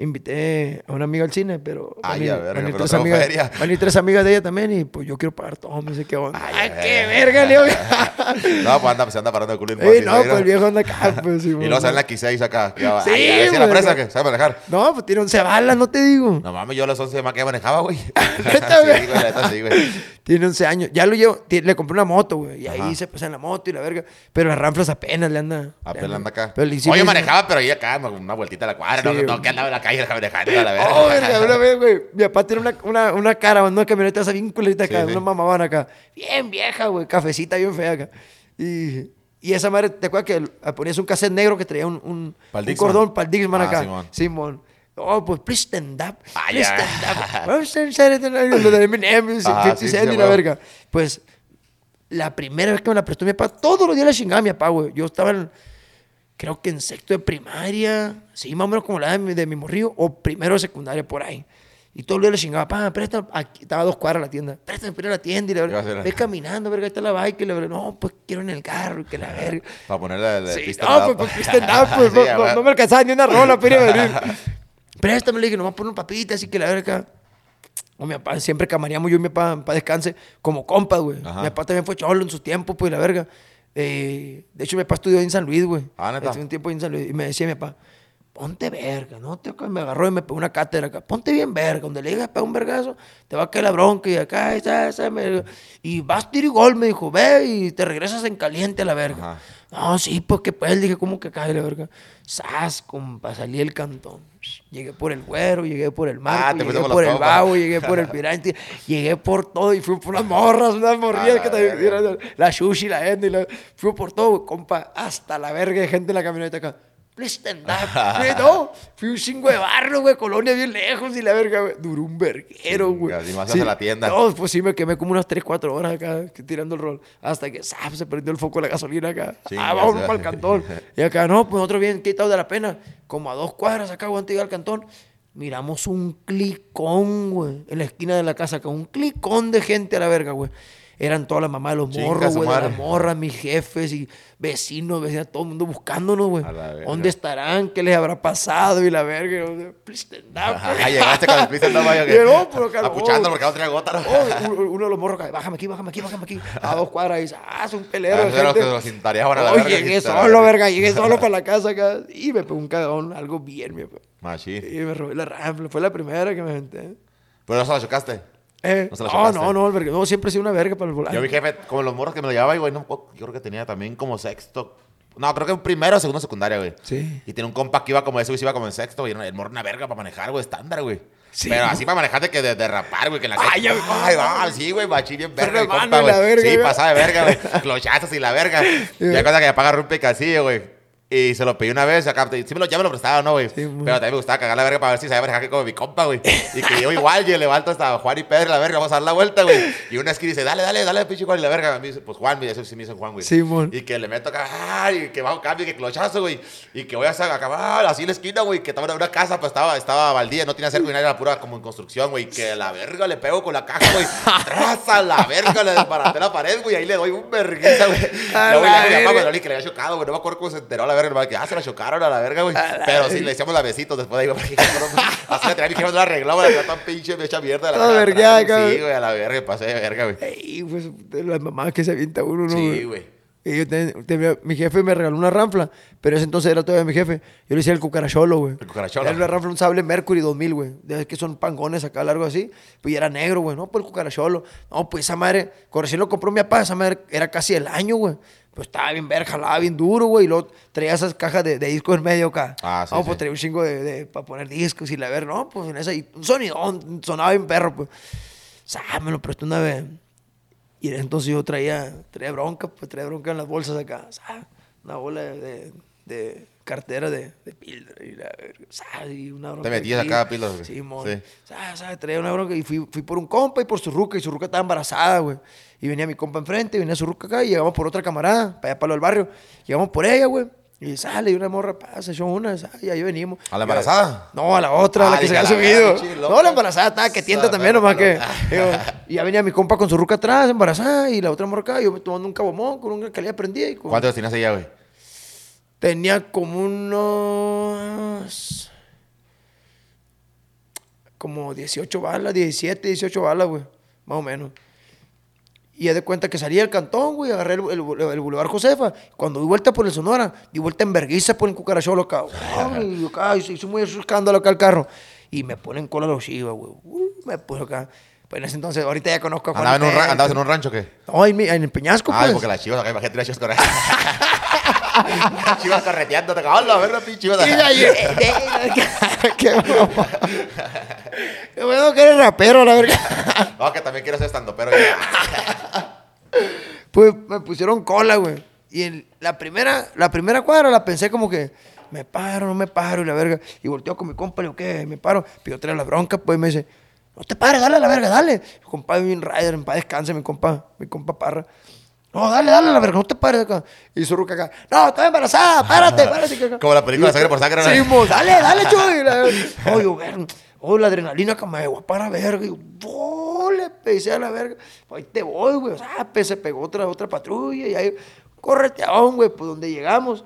Invité a una amiga al cine, pero Ay, van a van ir pero tres amigas, van ir tres amigas de ella también y pues yo quiero pagar todo, me dice qué onda. Ay, ay, qué verga, le digo. *laughs* No, pues anda, se anda parando el culo. Ey, no, pues el viejo anda acá, pues *laughs* sí. Y luego sale la X6 acá. Sí, ay, ver la presa que sabe manejar. No, pues tiene 11 balas, no te digo. No mames, yo a los 11 más que manejaba, güey. *laughs* Sí, güey, neta, sí, güey. Tiene 11 años. Ya lo llevo, le compré una moto, güey. Y ahí Ajá. se pasa en la moto y la verga. Pero las ranflas apenas le anda. le Apenas anda acá. Pero le- sí Oye, le- manejaba, pero ahí acá, una vueltita a la cuadra. Sí, no, no, que andaba en la calle manejando a la verga. Oh, verga, una vez, güey. Mi papá tiene una, una, una cara, una camioneta esa bien acá, Sí, una mamabana acá. Bien vieja, güey. Cafecita bien fea acá. Y, y esa madre, ¿te acuerdas que ponías un cassette negro que traía un, un, un cordón para el Dixman Ah, acá? Simón. Simón. Oh, pues please stand up. Ah, please ya. stand up. *laughs* Eminem, Ah, 50 sí, la verga. Pues la primera vez que me la prestó mi papá, todos los días la chingaba mi papá, güey. Yo estaba en, creo que en sexto de primaria, sí, más o menos como la de mi, de mi morrillo, o primero de secundaria, por ahí. Y todos los días le chingaba, pa, presta, aquí, estaba a dos cuadras la tienda, préstame para ir a la tienda y la ¿Qué va a verga, caminando, verga, ahí está la bike, y la verga, no, pues quiero en el carro, que la *laughs* verga. Para ponerle el Sí, pista no, pues, pues, up, pues, *laughs* no, no- no me alcanzaba ni una rola a venir. Préstame, le dije, nomás poner un papita, así que la verga. O mi papá, siempre camaríamos yo y mi papá, para descanse, como compas, güey. Mi papá también fue cholo en su tiempo, pues, la verga. Eh, de hecho, mi papá estudió en San Luis, güey. Ah, ¿neta? Estudió un tiempo en San Luis. Y me decía mi papá, ponte verga, ¿no? Te, me agarró y me pegó una cátedra acá. Ponte bien verga. Donde le digas, pega un vergazo, te va a caer la bronca y acá, esa, esa, me- Y vas tiro y gol, me dijo, ve y te regresas en caliente a la verga. Ajá. No, sí, pues que pues, dije, ¿cómo que cae la verga? Sas, compa, salí del cantón. Llegué por el güero, llegué por el marco, Ah, te llegué por el *laughs* babo, llegué por el pirante, llegué por todo y fui por unas morras, unas morrillas la que eran la sushi, la gente, la- fui por todo, compa, hasta la verga de gente en la camioneta acá. Please stand up. *laughs* Güey, no, fui un chingo de barro, güey, colonia bien lejos y la verga, güey. Duró un verguero, güey. Y más hacia la tienda. No, pues sí, me quemé como unas 3, 4 horas acá tirando el rol. Hasta que ¡zap! se prendió el foco de la gasolina acá. Ah, vámonos para el cantón. Y acá, no, pues nosotros bien quitados de la pena. Como a dos cuadras acá, antes de llegar al cantón. Miramos un clicón, güey, en la esquina de la casa acá. Un clicón de gente a la verga, güey. Eran todas las mamás de los morros, güey, de las morras, mis jefes y vecinos, vecinas, todo el mundo buscándonos, güey. ¿Dónde estarán? ¿Qué les habrá pasado? Y la verga, please stand up. Ah, llegaste con el Llegó, pero calmó. Apuchando porque no tenía gota. Oh, *laughs* uno uno de los morros, bájame aquí, bájame aquí, bájame aquí. A dos cuadras y dice, ah, es un pelero. Ah, los gente. que los cintareaban a la Oh, verga, llegué solo, verga, llegué solo para la casa acá. Y me pegó un cagón, algo bien. Machín. Y me robé la rampa, fue la primera que me aventé. Pero no se la chocaste. Eh, ¿No se la no, no, verga- no, siempre he sido una verga para el volante. Yo mi jefe, como los morros que me lo llevaba, güey, no, yo creo que tenía también como sexto. No, creo que un primero o segundo secundaria, güey. Sí. Y tenía un compa que iba como eso, güey, se iba como en sexto, güey. El morro una verga para manejar, güey, estándar, güey. Sí. Pero así para manejar de que de derrapar, güey, que en la Ay, ya- Ay, va, sí, güey, machín bien verga, compa, güey. Sí, güey. pasaba de verga, güey. Clochazos y la verga. Y hay cosa que me paga rompe casillo, güey. Y se lo pedí una vez, acá, sí me lo, ya me lo prestaba, ¿no, güey? Sí, Pero también me gustaba cagar la verga para ver si sabía manejar que como mi compa, güey. Y que yo igual, yo levanto hasta Juan y Pedro, la verga, vamos a dar la vuelta, güey. Y una esquina dice, dale, dale, dale, pinche Juan, y la verga. A mí pues Juan, eso sí me dicen Juan, güey. Simón. Y que le meto acá, ay, y que bajo cambio, y que clochazo, güey. Y que voy a acabar así en la esquina, güey. Que estaba en una casa, pues estaba, estaba baldía, no tenía cerco ni nada, era pura como en construcción, güey. Que la verga le pego con la caja, güey. *laughs* Traza la verga, le desbaraté la pared, güey. Ahí le doy un verguita, güey. La le le había chocado, güey. No me acuerdo cómo se enteró la verga. nomás que, ah, se la chocaron a la verga, güey. Pero sí, verga. le decíamos la besitos después de ahí, güey. *laughs* porque, Así la jefe, no la arreglaba, la tan pinche, me echa mierda. La atrás, cabrón. Sí, güey, a la verga, pasé de verga, güey. Ey, pues, de las mamadas que se avienta uno, ¿no? Sí, güey. Y yo mi jefe me regaló una ranfla, pero ese entonces era todavía mi jefe. Yo le decía el cucaracholo, güey. El cucaracholo. Era una ranfla, un sable Mercury 2000, güey. De que son pangones acá, largo así. Pues y era negro, güey. No, pues el cucaracholo. No, pues esa madre, cuando recién lo compró mi papá, esa madre era casi el año, güey. Pues estaba bien verga, jalaba bien duro, güey. Y luego traía esas cajas de, de discos en medio acá. Ah, sí, No, sí. pues traía un chingo de, de- para poner discos y la ver, no, pues en esa. Y un sonidón, sonaba bien perro, pues. O sea, me lo prestó una vez. Y entonces yo traía, traía bronca, pues traía bronca en las bolsas acá. ¿sabes? Una bola de, de- de cartera de, de píldora y, la verga, ¿sabes? y una bronca. Te metías acá a güey. Sí, mon. Sí. ¿Sabes? ¿sabes? Traía una bronca y fui, fui por un compa y por su ruca. Y su ruca estaba embarazada, güey. Y venía mi compa enfrente, venía su ruca acá. Y llegamos por otra camarada, para allá, para del barrio. Llegamos por ella, güey. Y sale, y una morra pasa, echó una, y ahí venimos. ¿A la embarazada? No, a la otra, a la Ah, que se había subido. No, la embarazada estaba que tienta también, nomás que. digo, *laughs* y ya venía mi compa con su ruca atrás, embarazada, y la otra morra acá, yo me tomando un cabomón con una calidad prendida. Y con- ¿Cuántos tenías ella, güey? Tenía como unos. Como 18 balas, 17, 18 balas, güey. Más o menos. Y ya de cuenta que salía del cantón, güey, agarré el, el, el Boulevard Josefa. Cuando di vuelta por el Sonora, di vuelta en vergüenza por el cucaracholo acá. Ay, acá, se hizo muy escándalo acá el carro. Y me ponen cola los chivas, güey. Uh, me puso acá. Pues en ese entonces, ahorita ya conozco a Juan ¿Andabas en. ¿Andabas en un rancho o qué? No, en, en el Peñasco, Ah, pues. porque las chivas acá, imagínate las chivas corriendo. Las chivas correteando, te cago, la verga, pinche chivas. Qué bueno que eres rapero, la verga. *laughs* No, que también quiero ser estando, pero. *laughs* Pues me pusieron cola, güey. Y en la primera, la primera cuadra la pensé como que me paro, no me paro y la verga. Y volteo con mi compa, le digo, ¿qué? Me paro. Yo traigo la bronca, pues y me dice, no te pares, dale a la verga, dale. Mi compa bien rider, en paz descanse, mi compa, mi compa parra. No, dale, dale a la verga, no te pares acá. Y su ruca acá, no, estoy embarazada, párate, párate. que *laughs* acá". Como la película Y Sangre por Sangre, ¿no? Sí, dale, dale, chuy. Oye, yo, oh, la adrenalina que me voy para verga. Y yo, "Oh", le pesé a la verga. Ahí te voy, güey. O sea, pues, se pegó otra, otra patrulla y ahí, correteaban, güey, pues donde llegamos.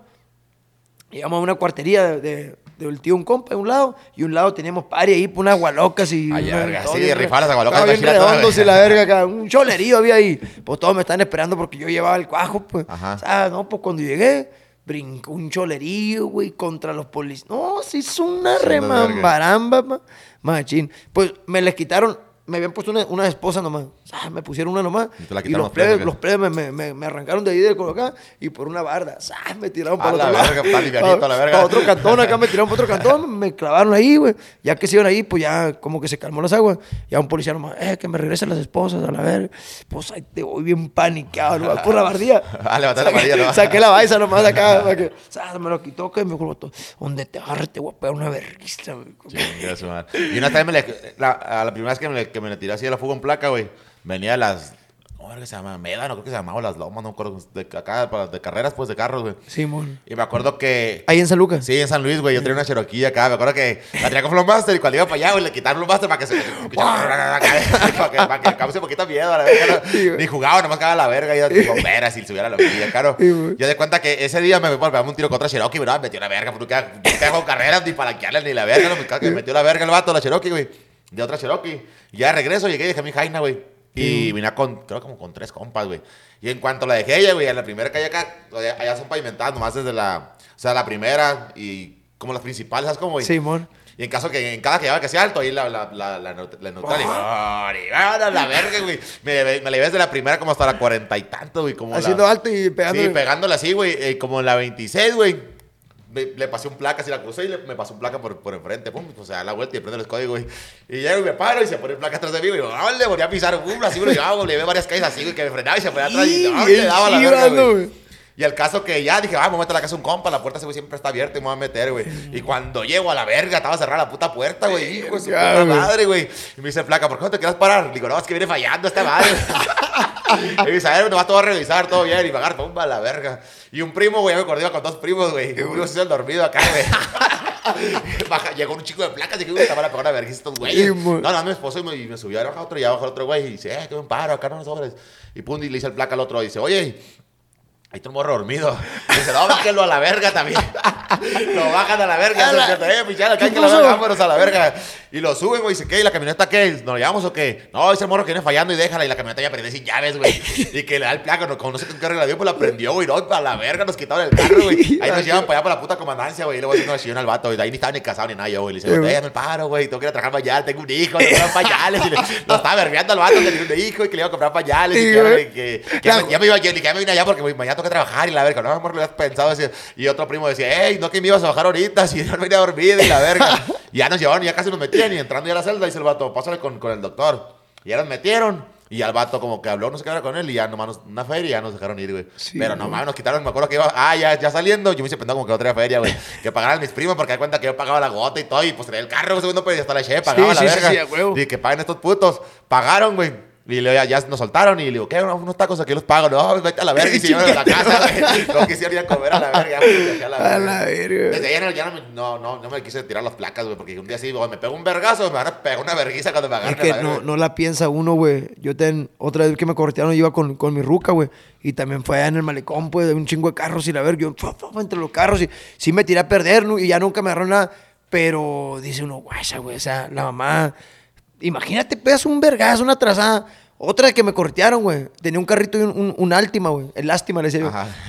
Llegamos a una cuartería de, de, del tío un compa de un lado y un lado teníamos pari ahí, pues unas gualocas y... Ay, verga, sí, bien- rifar las gualocas de bien redondos la verga acá, un cholerío había ahí. Pues todos me están esperando porque yo llevaba el cuajo, pues. Ajá. O sea, no, pues cuando llegué, brincó un cholerío, güey, contra los policías. No, se hizo una remambaramba, ma- machín. Pues me les quitaron, me habían puesto una, una esposa nomás. O sea, me pusieron una nomás. Y los plebes, los plebes me, me, me, arrancaron de ahí de acá y por una barda. O sea, me tiraron para la otro lado. verga, pa' livianito, a la verga. Pa' otro cantón, acá me tiraron para otro cantón, *laughs* me clavaron ahí, güey. Ya que se iban ahí, pues ya como que se calmó las aguas. Ya un policía nomás, eh, que me regresen las esposas, a la verga. Pues ahí te voy bien paniqueado, nomás, por la *laughs* bardía. Ah, levantaste la Saqué- varilla, ¿no? Saqué la baisa nomás acá, *laughs* para que, o sea, me lo quitó, que me dijo, donde te agarre te voy a pegar una vergüenza, güey. Y una vez me le, la, a la primera vez que me le, que me le tiré así de la fuga en placa, güey, venía de las. ¿Cómo era que se llama? Meda, no creo que se llamaba Las Lomas, no me acuerdo. De, acá, para- de carreras, pues, de carros, güey. Simón. Y me acuerdo que. Ahí en San Lucas. Sí, en San Luis, güey. Yo tenía una Cherokee acá. Me acuerdo que la tenía con Flowmaster y cuando iba para allá, güey, le quitaron Flowmaster para que se. para que, para que cause un poquito miedo a la verga. ¿no? Ni jugaba, nomás cagaba la verga. Iba con bomberas y subiera la orilla, claro. Yo de cuenta que ese día me para pegarme un tiro contra Cherokee, ¿verdad? Me metió la verga. Porque nunca hago carreras ni palanquearle ni la verga. No, me metió la verga el vato, la Cherokee, güey. De otra Cherokee. Y ya de regreso llegué y dejé mi Jaina, güey. Y vine con, creo como con tres compas, güey. Y en cuanto la dejé ella, güey, en la primera calle acá, allá, son pavimentadas nomás desde la, o sea, la primera y como las principales, ¿sabes cómo, güey? Simón. Y en caso que en cada que llevaba que sea alto, ahí la, la, la, la, la neutral. Y, ¡oh, a la verga, güey! Me, me, la llevé desde la primera como hasta la cuarenta y tanto, güey. Como Haciendo alto y pegando. Sí, pegándola así, güey. eh, como en la 26, güey. Me- le pasé un placa, así la crucé y le, me pasó un placa por, por enfrente. Pum, pues se da la vuelta y prende los códigos, güey. Y llego y me paro y se pone el placa atrás de mí, güey. ¡No, le volví a pisar! ¡Pum! Así me lo llevaba. Le llevé varias calles así, güey, que me frenaba y se ponía atrás. Y bien le daba la verga, ¿no, güey. Y el caso que ya dije, ah, voy a meter a la casa un compa, la puerta güey siempre está abierta y me voy a meter, güey. Y cuando llego a la verga, estaba cerrada la puta puerta, güey. Hijo de su puta madre, güey. Y me dice, flaca, ¿por qué no te quieres parar? Digo, no, es que viene fallando esta madre. *laughs* *laughs* y me dice, a ver, nos va todo a revisar, todo bien, y pagar, pumba, la verga. Y un primo, güey, ya me acordé con dos primos, güey. Un primo se hizo el dormido acá, güey. *laughs* Baja- Llegó un chico de placas y que güey, estaban a pegar una vergüenza estos güeyes. No, no, mi esposo y me, y me subió a bajar otro y abajo otro güey y dice, eh, que me paro, acá no nos sobres. Y pum, y le dice el placa al otro y dice, oye, Ahí está un morro dormido. Y dice, no, bájenlo a la verga también. *laughs* lo bajan a la verga. A la- Se eh, pichada, ¿Qué que lo vámonos a la verga. Y lo suben, güey. Dice, ¿qué? ¿Y la camioneta qué? ¿Nos llevamos o qué? No, ese morro que viene fallando y déjala. Y la camioneta ya perdió sin llaves, güey. *laughs* Y que le da el placa, no, como no sé qué carga la dio, pues la prendió, güey. No, para la verga, nos quitaron el carro, güey. *laughs* Ahí nos llevan para allá, para la puta comandancia, güey. Y luego haciendo chillón al vato. Y de ahí ni estaba ni casado ni nada, yo, güey. Le dice, güey. el paro, güey. Tengo que ir a trabajar pañales, tengo un hijo, le comprar pañales. Y le, lo estaba verbeando al vato que tenía un hijo y que le iba a comprar pañales. Y que, güey. que, que ya, me, ya me iba, ya, ya me vine allá porque güey, mañana tengo que trabajar y la verga. No, amor, lo habías pensado. Decía, y otro primo decía, hey, no que me ibas a bajar ahorita, *laughs* si no venía dormido y la verga. y ya nos llevaron y ya casi nos y entrando ya a la celda dice el vato, pásale con, con el doctor. Y ya nos metieron. Y al vato como que habló, no sé qué con él y ya nomás una feria y ya nos dejaron ir, güey. Sí, Pero no güey. mames, nos quitaron, me acuerdo que iba, ah, ya, ya saliendo, yo me hice pendejo como que otra feria, güey. Que pagaran mis primos porque da cuenta que yo pagaba la gota y todo y pues traía el carro, segundo, pero hasta la che, pagaba Sí, la sí, verga. Y que paguen estos putos. Pagaron, güey. Y luego ya, ya nos soltaron y le digo, ¿qué? Unos tacos aquí los pago. No, vete a la verga y se a la casa. No quisieron ir a comer a la verga. a la A verga. la verga. Desde ahí ya no, no, no, me quise tirar las placas, güey, porque un día sí, güey, me pego un vergazo, me van a pegar una verguiza cuando me agarren Es a que la no, no la piensa uno, güey. Yo ten, otra vez que me cortearon, iba con, con mi ruca, güey. Y también fue allá en el malecón, pues, de un chingo de carros y la verga. Yo, fa, fa, entre los carros y sí me tiré a perder, ¿no? Y ya nunca me agarró nada. Pero dice uno, guacha, güey. O sea, la mamá. Imagínate, pegas un vergazo, una trazada. Otra que me cortearon, güey. Tenía un carrito y un, un, un Altima, güey. El Lástima, le decía yo.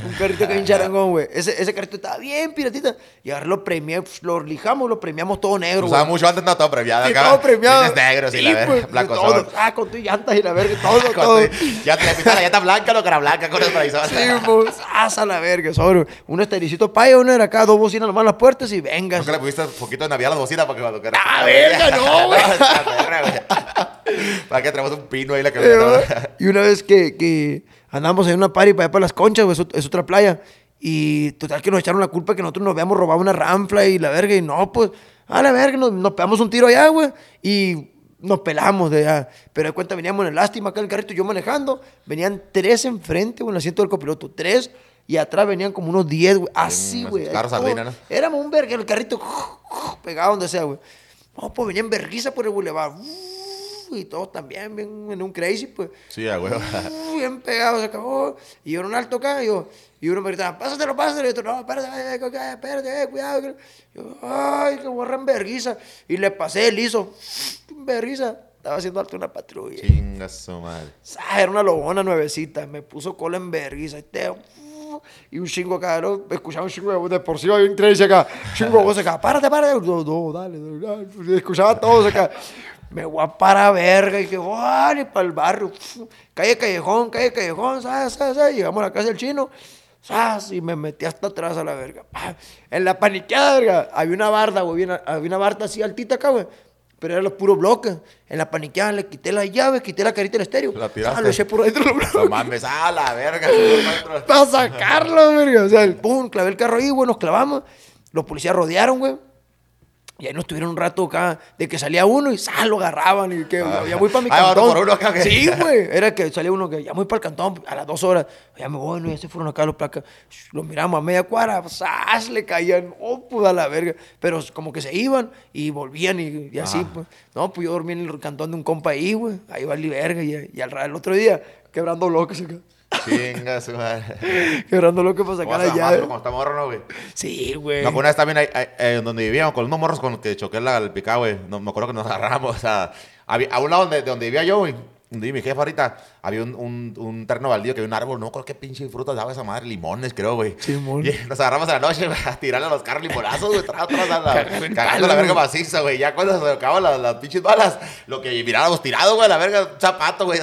Un carrito que bien *laughs* charangón, güey. Ese, ese carrito estaba bien piratita. Y ahora lo premié, pues, lo lijamos, lo premiamos todo negro, güey. mucho antes, no, todo premiado Sí, acá. todo premiado. Negros y Sí, la verga, pues, blanco todo. sol. Ah, con tu llantas y la verga, todo, *laughs* todo. tu- Ya te la llanta blanca, lo cara blanca con el paraíso. Sí, pues, asa la verga, sobre. Un esterilcito paya, uno era acá, dos bocinas nomás en las puertas y venga. Nunca le pusiste un poquito de navidad a la bocina para que cuando. ¡Ah, *laughs* verga, no, güey! Para que traemos un pino ahí la camioneta. Y una vez que, que andamos en una party para allá para las conchas, güey, es, es otra playa. Y total que nos echaron la culpa que nosotros nos habíamos robado una ranfla y la verga. Y no, pues, a la verga, nos, nos pegamos un tiro allá, güey. Y nos pelamos de allá. Pero de cuenta veníamos en el lástima acá en el carrito, yo manejando. Venían tres enfrente, güey, en el asiento del copiloto. Tres. Y atrás venían como unos diez, güey. Así, güey. carros Todo- sardina, ¿no? Éramos un verga, el carrito *laughs* pegado donde sea, güey. No, pues venían verguiza por el Y todos también, bien en un crazy, pues. Sí, a huevo. Bien pegado, se acabó. Y yo un alto acá, y, yo, y uno me gritaba, pásatelo, pásatelo. Y otro, no, espérate, eh, eh, espérate, eh, cuidado. que-". Yo, ay, que borran verguiza. Y le pasé el liso, *sniffs* verguiza. Estaba haciendo alto una patrulla. Chinga su madre. Era una lobona nuevecita. Me puso cola en verguiza. Y, te- y un chingo acá, ¿no? Escuchaba un chingo de voz de por sí, había un crazy acá. Chingo de voz acá. Párate, párate. No, dale, dale. Escuchaba todos acá. Me voy a parar verga. Y que, ¡ay! para el barrio. Calle Callejón, calle Callejón. ¿sabes? ¿sabes? ¿sabes? Llegamos a la casa del chino. ¡zas! Y me metí hasta atrás a la verga. En la paniqueada, verga. Había una barda, güey. Había una, barda así altita acá, güey. Pero eran los puros bloques. En la paniqueada le quité las llaves, quité la carita del estéreo. La tiraste. Ah, lo eché por dentro de los No mames, a la verga. Para sacarlo, verga. O sea, el pum, clavé el carro ahí, güey, nos clavamos. Los policías rodearon, güey. Y ahí nos tuvieron un rato acá de que salía uno y ¡sal! lo agarraban y que ya voy para mi *laughs* Ah, cantón. por uno acá, ¿qué? Sí, *laughs* güey. Era que salía uno que ya voy para el cantón a las dos horas. Ya me voy, no, ya se fueron acá los placas. Los miramos a media cuadra, ¡sas! le caían, oh, puta la verga. Pero como que se iban y volvían y, y así, pues. No, pues yo dormí en el cantón de un compa ahí, güey. Ahí va el verga y, y al el otro día quebrando bloques acá. Chinga su madre. Quebrando bloques para sacar la llave. como está morro, ¿no, güey? Sí, güey. Me acuerdo una vez también ahí, ahí, eh, donde vivíamos, con unos morros con los que choqué la, el picado, güey. No, me acuerdo que nos *laughs* agarramos. O sea, había- a un lado donde, de donde vivía yo, güey. Mi jefa ahorita, había un, un, un terreno baldío que había un árbol, no creo qué pinche frutas daba esa madre, limones, creo, güey. Simón. Y nos agarramos a la noche, a tirarle a los carros limonazos, güey, atrás, a la, *laughs* Cagando palo, la verga maciza, güey. Ya cuando se acaban las, las pinches balas, lo que miráramos tirado, güey, la verga, un zapato, güey,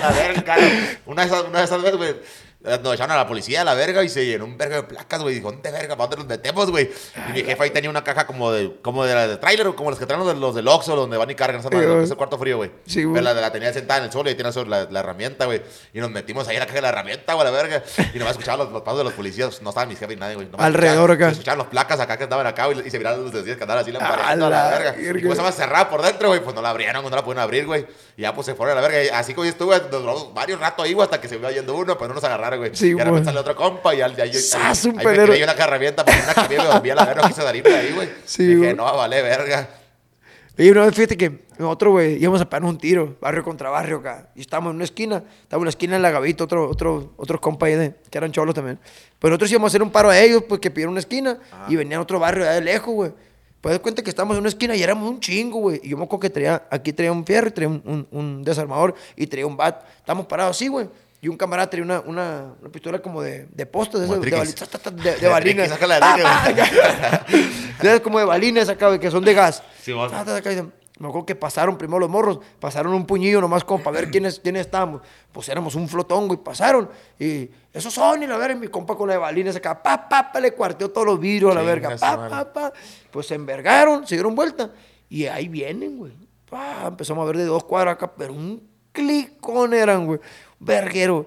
la verga, cara. Una de esas, una de esas veces, güey. Nos echaron a la policía a la verga y se llenó un verga de placas, güey. Dijo, ¿dónde verga? ¿Para dónde nos metemos, güey? Y mi jefa ahí tenía una caja como de, como de la de trailer, o como las que traen los, de, los del Oxxo, donde van y cargan esa madre, Sí, lo que güey. es el cuarto frío, güey. Sí, Pero güey. la, la tenía sentada en el suelo y tenía la, la herramienta, güey. Y nos metimos ahí en la caja de la herramienta, güey, la verga. Y nomás escuchaba los, los pasos de los policías. No estaban mis jefes ni nadie, güey. Alrededor acá. Escuchaban los placas acá que andaban acá, güey. Y se miraban los policías que andaban así la A la la verga. verga. Y como estaba cerrada por dentro, güey, pues no la abrieron, no la pudieron abrir, güey. Y ya pues se fueron a la verga. Y así como yo estuve, nos varios ratos ahí, güey, hasta que se iba yendo uno, pues no nos agarraron, güey. Sí, y ahora me sale otro compa y al de ahí. ¡Sas, ahí- un ahí me pelero! yo en la herramienta, porque una que me dormía a la verga, no quise salirme de ahí, güey. Sí, Dije, güey. no, vale, verga. Y una vez fíjate que nosotros, güey, íbamos a pegar un tiro, barrio contra barrio acá. Y estábamos en una esquina, estábamos en una esquina en la Gavita, otro, otro, otros compas ahí de, que eran cholos también. Pues nosotros íbamos a hacer un paro a ellos, pues que pidieron una esquina y venían otro barrio allá de lejos, güey. Pues de cuenta que estábamos en una esquina y éramos un chingo, güey. Y yo me acuerdo que traía, aquí traía un fierro y traía un, un- un desarmador y traía un bat. Estábamos parados así, güey. Y un camarada traía una, una, una pistola como de, de poste, *laughs* *laughs* de, esas- de, de, de la De como de balines acá, que son de gas. Sí, vos. Y Me acuerdo que pasaron primero los morros, pasaron un puñillo nomás como para ver quiénes, quiénes estábamos. Pues éramos un flotón, güey, pasaron. Y esos son, y la verga, y mi compa con la de balines acá, pa, pa, pa, le cuarteó todos los vidrios a la verga, pa, pa, pa. Pues se envergaron, se dieron vuelta. Y ahí vienen, güey. Pa, empezamos a ver de dos cuadras acá, pero un clicón eran, güey. Verguero.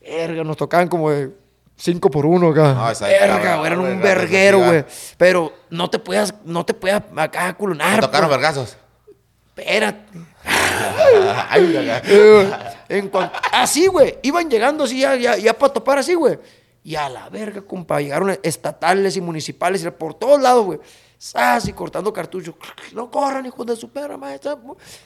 Verga, nos tocaban como de cinco por uno acá. No, esa- Verga, cabrón, eran un verguero, güey. Pero no te puedas, no te puedas acá culonar. Tocaron pues. vergazos. Espérate. *laughs* Eh, en cuan- así, güey. Iban llegando así, ya, ya, ya para topar así, güey. Y a la verga, compa. Llegaron estatales y municipales y por todos lados, güey. Sas y cortando cartuchos. No corran, hijos de su perra, maestra.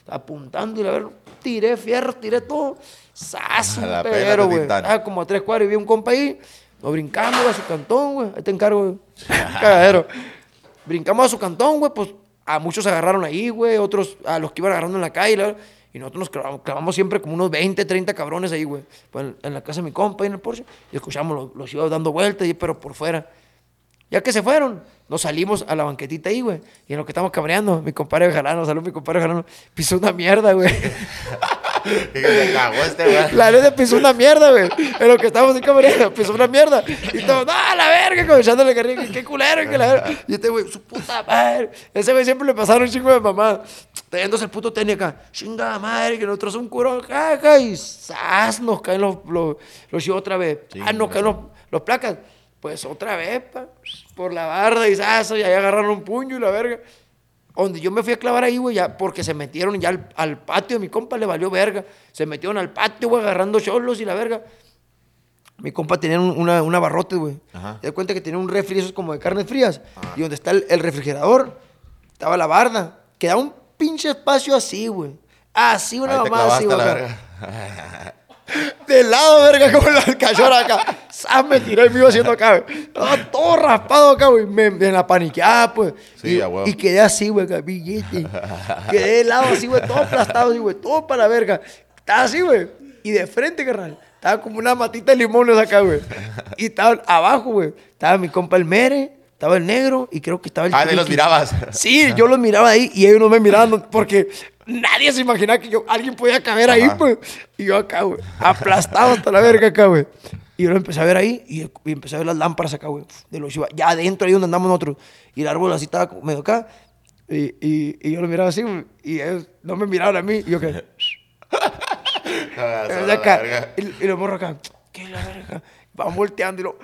Apuntando y la verga. Tiré fierro, tiré todo. Sas, un la güey. Ah, como a tres cuadras y vi un compa ahí. Nos brincamos a su cantón, güey. Ahí te encargo, güey. Cagadero. Brincamos a su cantón, güey, pues a muchos se agarraron ahí, güey, otros a los que iban agarrando en la calle, la- y nosotros nos clavamos, clavamos siempre como unos 20, 30 cabrones ahí, güey, pues, en, en la casa de mi compa, ahí en el Porsche, y escuchamos, los, los iba dando vueltas, y- pero por fuera. Ya que se fueron, nos salimos a la banquetita ahí, güey, y en lo que estamos cabreando, mi compadre Jalano, salud, mi compadre Jalano, pisó una mierda, güey. *laughs* Que se cagó este, güey. La neta pisó una mierda, güey. En lo que estábamos en camarera, pisó una mierda. Y todos, ¡no, la verga! Como echándole carrilla, qué culero, que la verga. Y este güey, su puta madre. Ese güey siempre le pasaron un chingo de mamá. Teniéndose el puto tenis acá. Chingada madre, que nosotros un curón, caca. Y ¡zas! Nos caen los, los, los chivos otra vez. Ah, nos caen los, los placas. Pues otra vez, pa. Por la barda y ¡zas! Y ahí agarraron un puño y la verga. Donde yo me fui a clavar ahí, güey, ya, porque se metieron ya al, al patio mi compa, le valió verga. Se metieron al patio, güey, agarrando cholos y la verga. Mi compa tenía un- una, una barrote, güey. Te das cuenta que tenía un refri, esos como de carnes frías. Y donde está el, el refrigerador, estaba la barda. Quedaba un pinche espacio así, güey. Así, una mamá así, güey. *laughs* De lado, verga, como la cachorra acá. ¡Sas! Me tiré y me iba haciendo acá, güey. Estaba todo raspado acá, güey. Me, me la paniqueaba, pues. Sí, y, a huevo. y quedé así, güey, billete. Quedé de lado así, güey, todo aplastado, así, güey, todo para la verga. Estaba así, güey. Y de frente, carnal. Estaba como una matita de limones acá, güey. Y estaba abajo, güey. Estaba mi compa el Mere, estaba el negro y creo que estaba el Ah, de los mirabas. Sí, yo los miraba ahí y ellos no me miraban porque nadie se imaginaba que yo, alguien podía caber ahí, pues. Y yo acá, güey, aplastado hasta la verga acá, güey. Y yo lo empecé a ver ahí y, y empecé a ver las lámparas acá, güey, de los Chivas. Ya adentro, ahí donde andamos nosotros. Y el árbol así estaba medio acá. Y, y, y yo lo miraba así, güey, y ellos no me miraban a mí. Y yo que... *laughs* *laughs* Verga. y, y los morros acá, ¿qué es la verga? Van volteando y lo,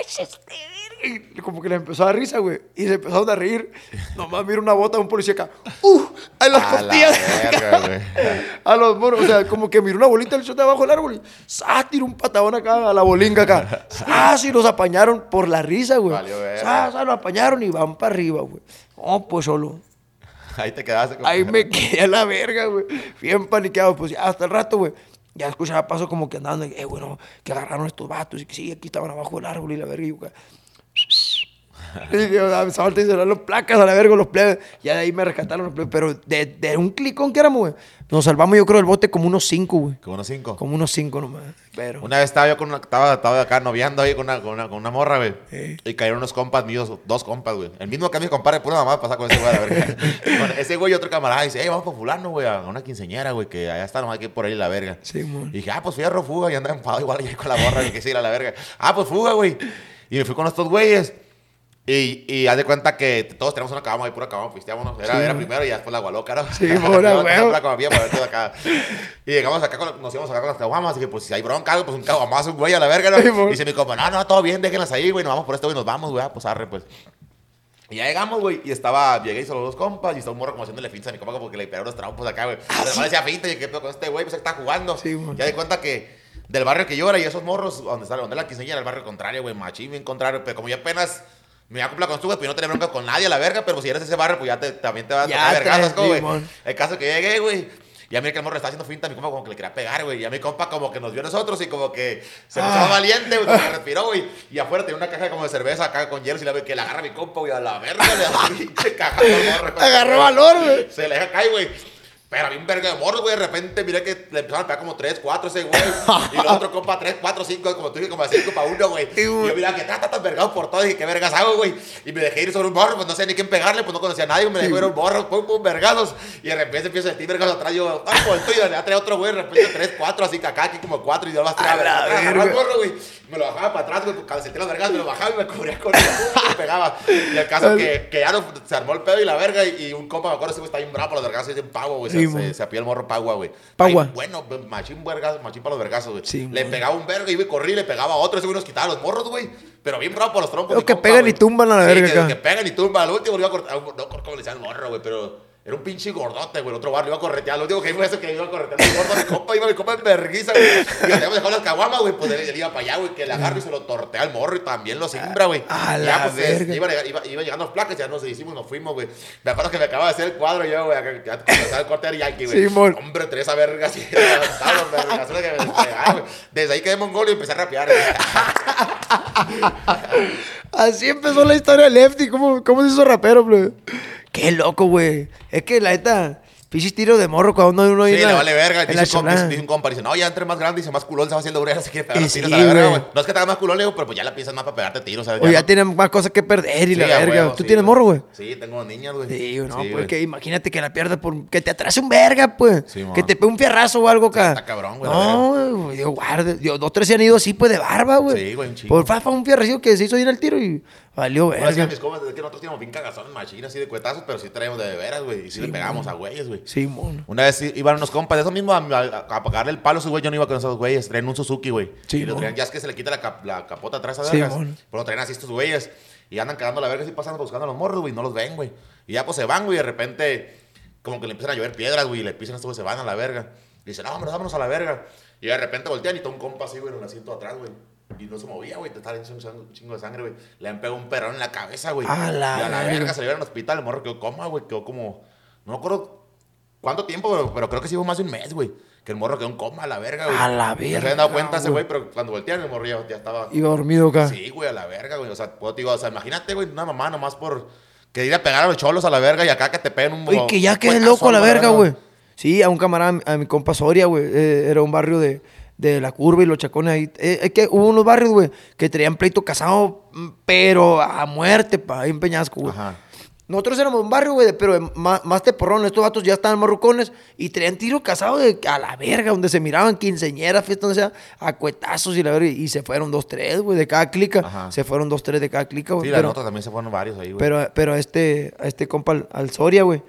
es este. Y como que les empezó a dar risa, güey. Y se empezaron a reír. Nomás miro una bota de un policía acá, ¡uh! A las A la costillas. verga, *laughs* güey. A los morros, o sea, como que miró una bolita del shot de abajo del árbol y ¡zas! tiró un patadón acá a la bolinga acá. ¡zas! Y los apañaron por la risa, güey. Verga. ¡zas! Los apañaron y van para arriba, güey. Oh, pues solo. Ahí te quedaste. con- Ahí me quedé a la verga, güey. Bien paniqueado. Pues hasta el rato, güey. Ya escuchaba pasos como que andaban, eh, bueno, que agarraron estos vatos y que sí, aquí estaban abajo del árbol y la verga. Y *laughs* Y dije, "Ah, me salta y se los placas a la verga los plebes. Ya de ahí me rescataron los plebes. Pero de, de un clicón que éramos, güey. Nos salvamos, yo creo, del bote como unos cinco, güey. Como unos cinco. Como unos cinco nomás. Pero. Una vez estaba yo con una, estaba, estaba acá noviando ahí con una, con una, con una morra, güey. Y cayeron unos compas míos, dos compas, güey. El mismo que a mi compadre, pura mamá pasa con ese güey, a la verga. *laughs* Con ese güey y otro camarada dice, hey, vamos con fulano, güey, a una quinceñera, güey, que allá está nomás aquí por ahí la verga. Sí, mon. Y dije, ah, pues fierro, fuga, y andaba enfadado igual ahí con la morra, que quise ir a la verga. Ah, pues fuga, güey. Y me fui con estos güeyes. Y, y haz de cuenta que todos tenemos una cabama ahí, pura cabama, pisteámonos. Era, Sí, era primero y ya después la gualoca, ¿no? Sí, mon, a Yo, huevo. la cabamilla para ver todo acá. Y llegamos acá, con, nos íbamos acá con las caguamas. Y dije, pues si hay bronca, algo, pues un caguamazo, un güey a la verga, ¿no? Sí, y dice mi compa, no, no, todo bien, déjenlas ahí, güey, nos vamos por esto, güey, nos vamos, güey, ah, pues arre, pues. Y ya llegamos, güey, y estaba, llegué y solo dos compas, y estaba un morro como haciéndole finta a mi compa porque le pegaron los trampos acá, güey. Además le decía finta, y qué pedo con este güey, pues está jugando. Sí, mon. ya di cuenta que del barrio que yo era y esos morros, donde está, donde la quinceañera, el barrio contrario, güey, machín, bien contrario, pero como yo apenas me iba a cumplir con su, güey, pues no tenía bronca con nadie a la verga, pero si eres ese barrio, pues ya te, también te vas a Ya tocar vergazos, como, güey. El caso que llegué, güey. Y a mí que el morro estaba haciendo finta, a mi compa como que le quería pegar, güey. Y a mi compa como que nos vio a nosotros y como que se puso Ah. valiente, güey, que *laughs* respiró, güey. Y afuera tenía una caja como de cerveza acá con hielos y la ve que la agarra mi compa, güey, a la verga, le da *laughs* pinche caja. Agarró valor, güey. Se le deja caer, güey. Pero había un verga de morros, güey. De repente miré que le empezaron a pegar como 3, 4 ese güey. *laughs* y el otro compa 3, 4, 5, como tú dices, como 5 para 1, güey. Y yo miraba que está tan vergado por todo. Y dije, ¿qué vergas hago, güey? Y me dejé ir sobre un morro, pues no sé ni quién pegarle, pues no conocía a nadie. Me dejé ir a un morro, pum, pum, vergados. Y de repente empiezo a sentir vergados atrás. Yo, ah, por el tuyo, ya traía otro güey. De repente 3, 4, así que acá, aquí como 4. Y yo las A atrás, agarraba el morro, güey. Me lo bajaba para atrás, güey. Cuando sentía las vergas, me lo bajaba y me cubría con el me pegaba. Y el caso *laughs* que, que ya no, se armó el pedo y la verga. Y, y un compa, me acuerdo, ese güey está bien bravo por los vergazos. Y dice, pavo, güey. Sí, se, se, el morro pagua, güey. Pagua. Ay, Bueno, machín, vergas, machín para los vergazos, güey. Sí, le pegaba un verga, iba y corría y le pegaba a otro. Ese güey nos quitaba los morros, güey. Pero bien bravo por los trompos. Mi que compa, pegan y tumban a la Sí, verga que- acá. Que pegan y tumban. Al último iba a cortar. No recuerdo cómo le decían el morro, güey, pero. Era un pinche gordote, güey. El otro barrio iba a corretear. Lo único que fue eso que iba a corretear. El gordo, mi compa, iba mi compa en vergüenza, güey. Y le habíamos dejado las caguamas, güey. Pues él, él iba para allá, güey. Que le agarra y se lo tortea al morro y también lo simbra, güey. A Y la ya, pues, verga. iba, iba, iba llegando las placas, ya nos hicimos, nos fuimos, güey. Me acuerdo que me acababa de hacer el cuadro yo, güey. Ya estaba el corte de Yankee, güey. Simón. Hombre, tres a verga así. *laughs* Desde ahí quedé mongolio y empecé a rapear, güey. *laughs* Así empezó la historia de Lefty. ¿Cómo, cómo se hizo rapero, güey? Qué loco, güey. Es que la neta, pichis tiro de morro cuando uno Sí, le vale verga. Dice un, compa, dice, dice un compa, dice, no, ya entre más grande, dice más culón, se va haciendo se quiere pegar Y los tiros sí, a la verga, güey. No es que te haga más culón, le digo, pero pues ya la piensas más para pegarte tiros, ¿sabes? O ya no- tiene más cosas que perder y Sí, la verga. huevo, ¿Tú sí, tienes morro, güey? Sí, tengo niñas, güey. Sí, no, Sí, porque güey. imagínate que la pierdas por... Que te atrase un verga, pues. Sí, que te pegue un fierrazo o algo acá. está cabrón, güey, No, güey, Dios guarde. Dios, dos, tres se han ido así, pues, de barba, güey. Sí, güey, un chingo. Por fafa, un fierracillo que se hizo ir al tiro y valió Bueno, verga. mis compas, es que nosotros teníamos bien cagazones machinas, así de cuetazos, pero sí traíamos de veras, güey. Y sí, le pegamos a güeyes, güey. Sí, mono. Una vez iban unos compas, de eso mismo, a, a, a pagarle el palo a esos güey, yo no iba con esos güeyes. Traían un Suzuki, güey. Sí, y lo traían, ya es que se le quita la, cap- la capota atrás a Sí, vergas. mon. pero traen así estos güeyes. Y andan cagando la verga así pasando buscando a los morros, güey. No los ven, güey. Y ya pues se van, güey. Y de repente, como que le empiezan a llover piedras, güey. Y le pisan a estos güey, se van a la verga. Y dicen, no, hombre, vámonos a la verga. Y de repente voltean y está un compa así, güey, en el asiento atrás, güey. Y no se movía, güey. Te estaba echando un chingo de sangre, güey. Le han pegado un perrón en la cabeza, güey. A la y a la verga. verga se llevaron al hospital. El morro quedó coma, güey. Quedó como. No me acuerdo cuánto tiempo, pero, pero creo que sí fue más de un mes, güey. Que el morro quedó en coma a la verga, güey. A la No se verga, habían dado cuenta ese güey. pero cuando voltearon el morro ya, ya estaba. Iba dormido acá. Sí, güey, a la verga, güey. O sea, pues, digo, o sea, imagínate, güey, una mamá nomás por que ir a pegar a los cholos a la verga y acá que te peguen un Oye, que ya quede cuetazo loco a la verga, güey. Sí, a un camarada, a mi compa Soria, güey. eh, era un barrio de, de la curva y los chacones ahí. Eh, es que hubo unos barrios, güey, que traían pleito casado, mm, pero a muerte, pa, ahí en Peñasco, güey. Ajá. Nosotros éramos un barrio, güey, pero más, más teporrón. Estos vatos ya estaban marrucones y traían tiro casado de a la verga, donde se miraban quinceñeras, fiestas, donde sea, a cuetazos y la verga. Y se fueron dos, tres, güey, de cada clica. Ajá. Se fueron dos, tres de cada clica, güey. Sí, la nota también se fueron varios ahí, güey. pero, pero a este, a este compa, al, al Soria, güey,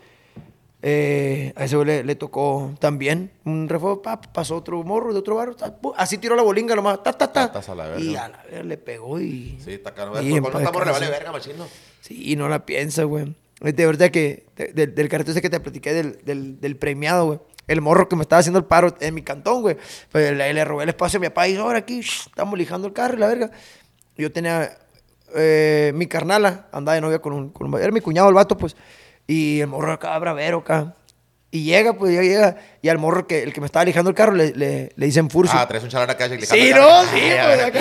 eh, a ese güey le, le tocó también un refuego, pa, pasó otro morro de otro barrio, ta, pu, así tiró la bolinga nomás, ta, ta, ta. A la y a la verga le pegó y... Sí, está caro. Y estamos le vale verga, machino. Sí, no la piensa, güey. De verdad que, de- de- del cartel ese que te platiqué del, del, del premiado, güey. El morro que me estaba haciendo el paro en mi cantón, güey. Pues le, le robé el espacio a mi papá y dijo, ahora aquí, shh, estamos lijando el carro y la verga. Yo tenía eh, mi carnala, andaba de novia con un, con un- Era mi cuñado el vato, pues. Y el morro acá, bravero acá. Y llega, pues ya llega. Y al morro, que el que me estaba lijando el carro, le, le, le dicen Furcio. Ah, traes un chalán acá. Sí, no, sí, *laughs* pues, acá.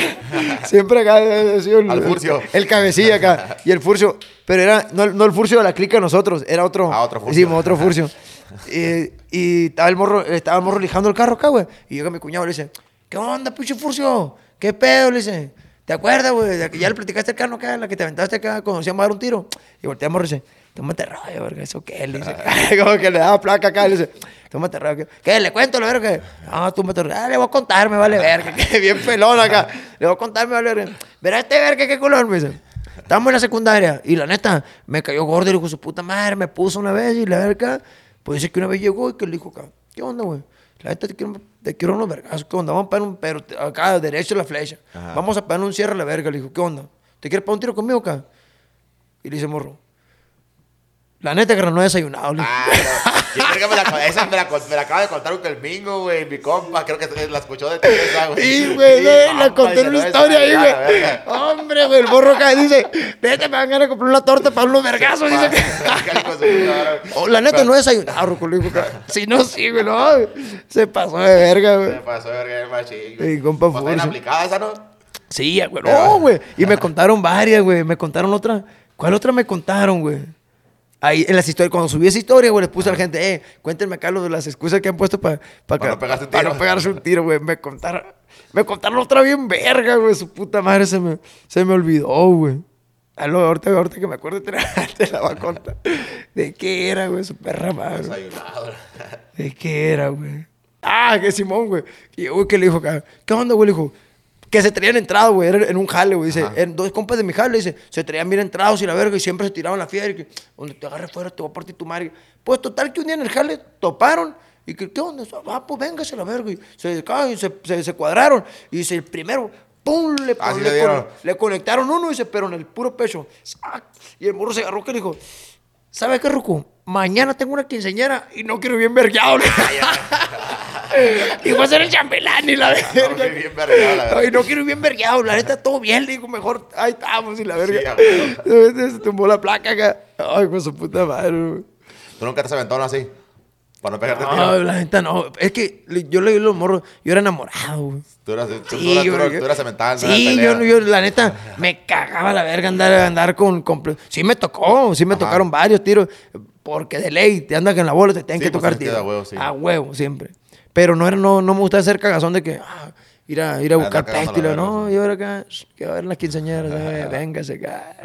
Siempre acá. sido el, Al Furcio. El, cabecilla acá. Y el Furcio. Pero era, no, no el Furcio de la clica nosotros, era otro. Ah, otro Furcio. Sí, otro Furcio. *laughs* y, y estaba el morro, estaba el morro lijando el carro acá, güey. Y llega mi cuñado y le dice, ¿qué onda, pinche Furcio? ¿Qué pedo? Le dice, ¿te acuerdas, güey? Ya le platicaste el carro acá, la que te aventaste acá cuando se a dar un tiro. Y volteamos y dice, tómate rollo, verga, ¿eso qué? Le dice, *laughs* como que le daba placa acá, le dice, tómate rollo. ¿Qué? ¿Le cuento, la verga? No, tú me Ah, le voy a contar, me vale verga. *laughs* Que bien pelón acá. Le voy a contar, me vale verga. Verá este verga, qué color, me dice. Estamos en la secundaria y la neta me cayó gordo y le dijo su puta madre, me puso una vez y la verga, pues dice que una vez llegó y que le dijo acá, ¿qué onda, güey? La neta te quiero, te quiero unos vergas, ¿qué onda? Vamos a pegar un, pero acá derecho la flecha. Ajá. Vamos a pegar un cierre a la verga. Le dijo, ¿qué onda? ¿Te quieres pegar un tiro conmigo acá? Y le dice, morro, la neta que no he desayunado. Ah, no. *laughs* Yo creo que me la, esa me la, me la acaba de contar un domingo, güey. Mi compa, creo que la escuchó de Teresa, güey. Sí, güey, le- le conté una historia ahí, esa, güey. Hombre, güey, el borro acá dice, vete, me van a ganar de comprar una torta para unos vergazos. Dice *laughs* que... De. Oh, la neta, no he desayunado, acá. Si no, sí, güey, no. Se pasó de verga, Se güey. pasó, verga, el machín. Sí, compa Pues, Furcio. aplicada esa, ¿no? Sí, güey. No, güey. Y me contaron varias, güey. Me contaron otra. ¿Cuál otra me contaron, güey? Ahí en las historias, cuando subí esa historia, güey, les puse a la gente, eh, cuéntenme acá lo de las excusas que han puesto para Pa' no pegarse un para tiro. no pegarse un tiro, güey. Me contaron, me contaron otra bien verga, güey. Su puta madre se me, se me olvidó, güey. A lo ahorita, ahorita que me acuerdo te la, *laughs* te la va a contar. ¿De qué era, güey? Su perra madre. ¿De qué era, güey? Ah, que Simón, güey. Y güey, que le dijo acá, ¿qué onda, güey? Le dijo, que se traían entrados, güey, en un jale, güey. Dice, en dos compas de mi jale, dice, se traían bien entrados y la verga, y siempre se tiraban la fiera, y que, donde te agarre fuera, te voy a partir tu madre. Pues total que un día en el jale toparon, y que, ¿qué onda? Ah, pues véngase la verga. Y se, caen, se, se, se cuadraron, y dice, el primero, ¡pum! Le, Ah, le conectaron uno, dice, pero en el puro pecho. ¡Sac! Y el morro se agarró que le dijo, ¿sabes qué, Ruco? Mañana tengo una quinceañera y no quiero ir bien vergueado. *laughs* y voy a ser el chambelán y la No, verga. sí, bien vergueado, la verdad. Ay, no quiero ir bien vergueado. La neta, todo bien. Le digo, mejor, ahí estamos y la verga. Sí, *laughs* se tumbó la placa acá. Ay, con su puta madre. güey. ¿Tú nunca te aventado así? Para no pegarte No, la neta no. Es que yo le di los morros. Yo era enamorado, güey. Tú eras, tú, Sí, tú, yo- tú, yo- eras cemental. no Sí, yo, la neta, me cagaba la verga andar, andar con, con- Sí me tocó, sí me Ajá. tocaron varios tiros. Porque de ley, te andan en la bola, te tienen Sí, que pues, tocar es que tiros. a huevo, sí. A huevo, siempre. Pero no, era, no, no me gusta hacer cagazón de que... ah, ir a, ir a buscar cagando peste y la lo- verga, No, yo era acá, que va a ver las quinceañeras, eh, *laughs* véngase acá.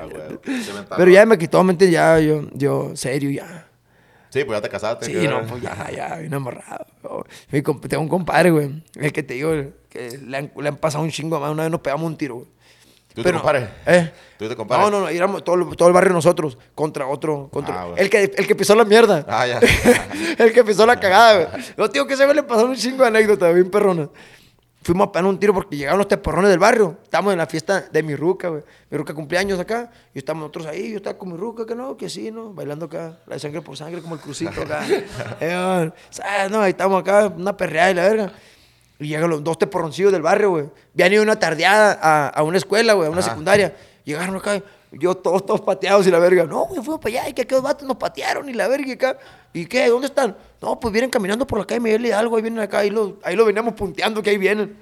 Pero ya me quitó mente, ya, yo, yo, serio, ya. Sí, pues ya te casaste. Sí, que- no, pues ya, ya, bien amarrado. Mi comp- tengo un compadre, güey, el que te digo, que le han, le han pasado un chingo más. Una vez nos pegamos un tiro, güey. ¿Tú te compares? ¿Eh? ¿Tú te compares? No, no, no, éramos todo, el- todo el barrio nosotros contra otro. Contra, Ah, el, que, el que pisó la mierda. Ah, ya. *laughs* el que pisó la cagada, güey. No, tío, que se me le pasaron un chingo de anécdotas, bien perronas. Fuimos a pegar un tiro porque llegaron los teporrones del barrio. Estábamos en la fiesta de mi ruca, güey. Mi ruca cumpleaños acá. Y estamos nosotros ahí. Yo estaba con mi ruca, que no, que sí, ¿no? Bailando acá. La de sangre por sangre, como el crucito acá. *laughs* Eh, no, ahí estamos acá, una perreada y la verga. Y llegan los dos teporroncillos del barrio, güey. Habían ido una tardeada a, a una escuela, güey, a una Ajá. secundaria. Llegaron acá, yo todos, todos pateados y la verga. No, güey, fuimos para allá y que aquellos vatos nos patearon y la verga y acá. ¿Y qué? ¿Dónde están? No, pues vienen caminando por la calle Miguel Hidalgo, ahí vienen acá, ahí lo, ahí lo veníamos punteando que ahí vienen.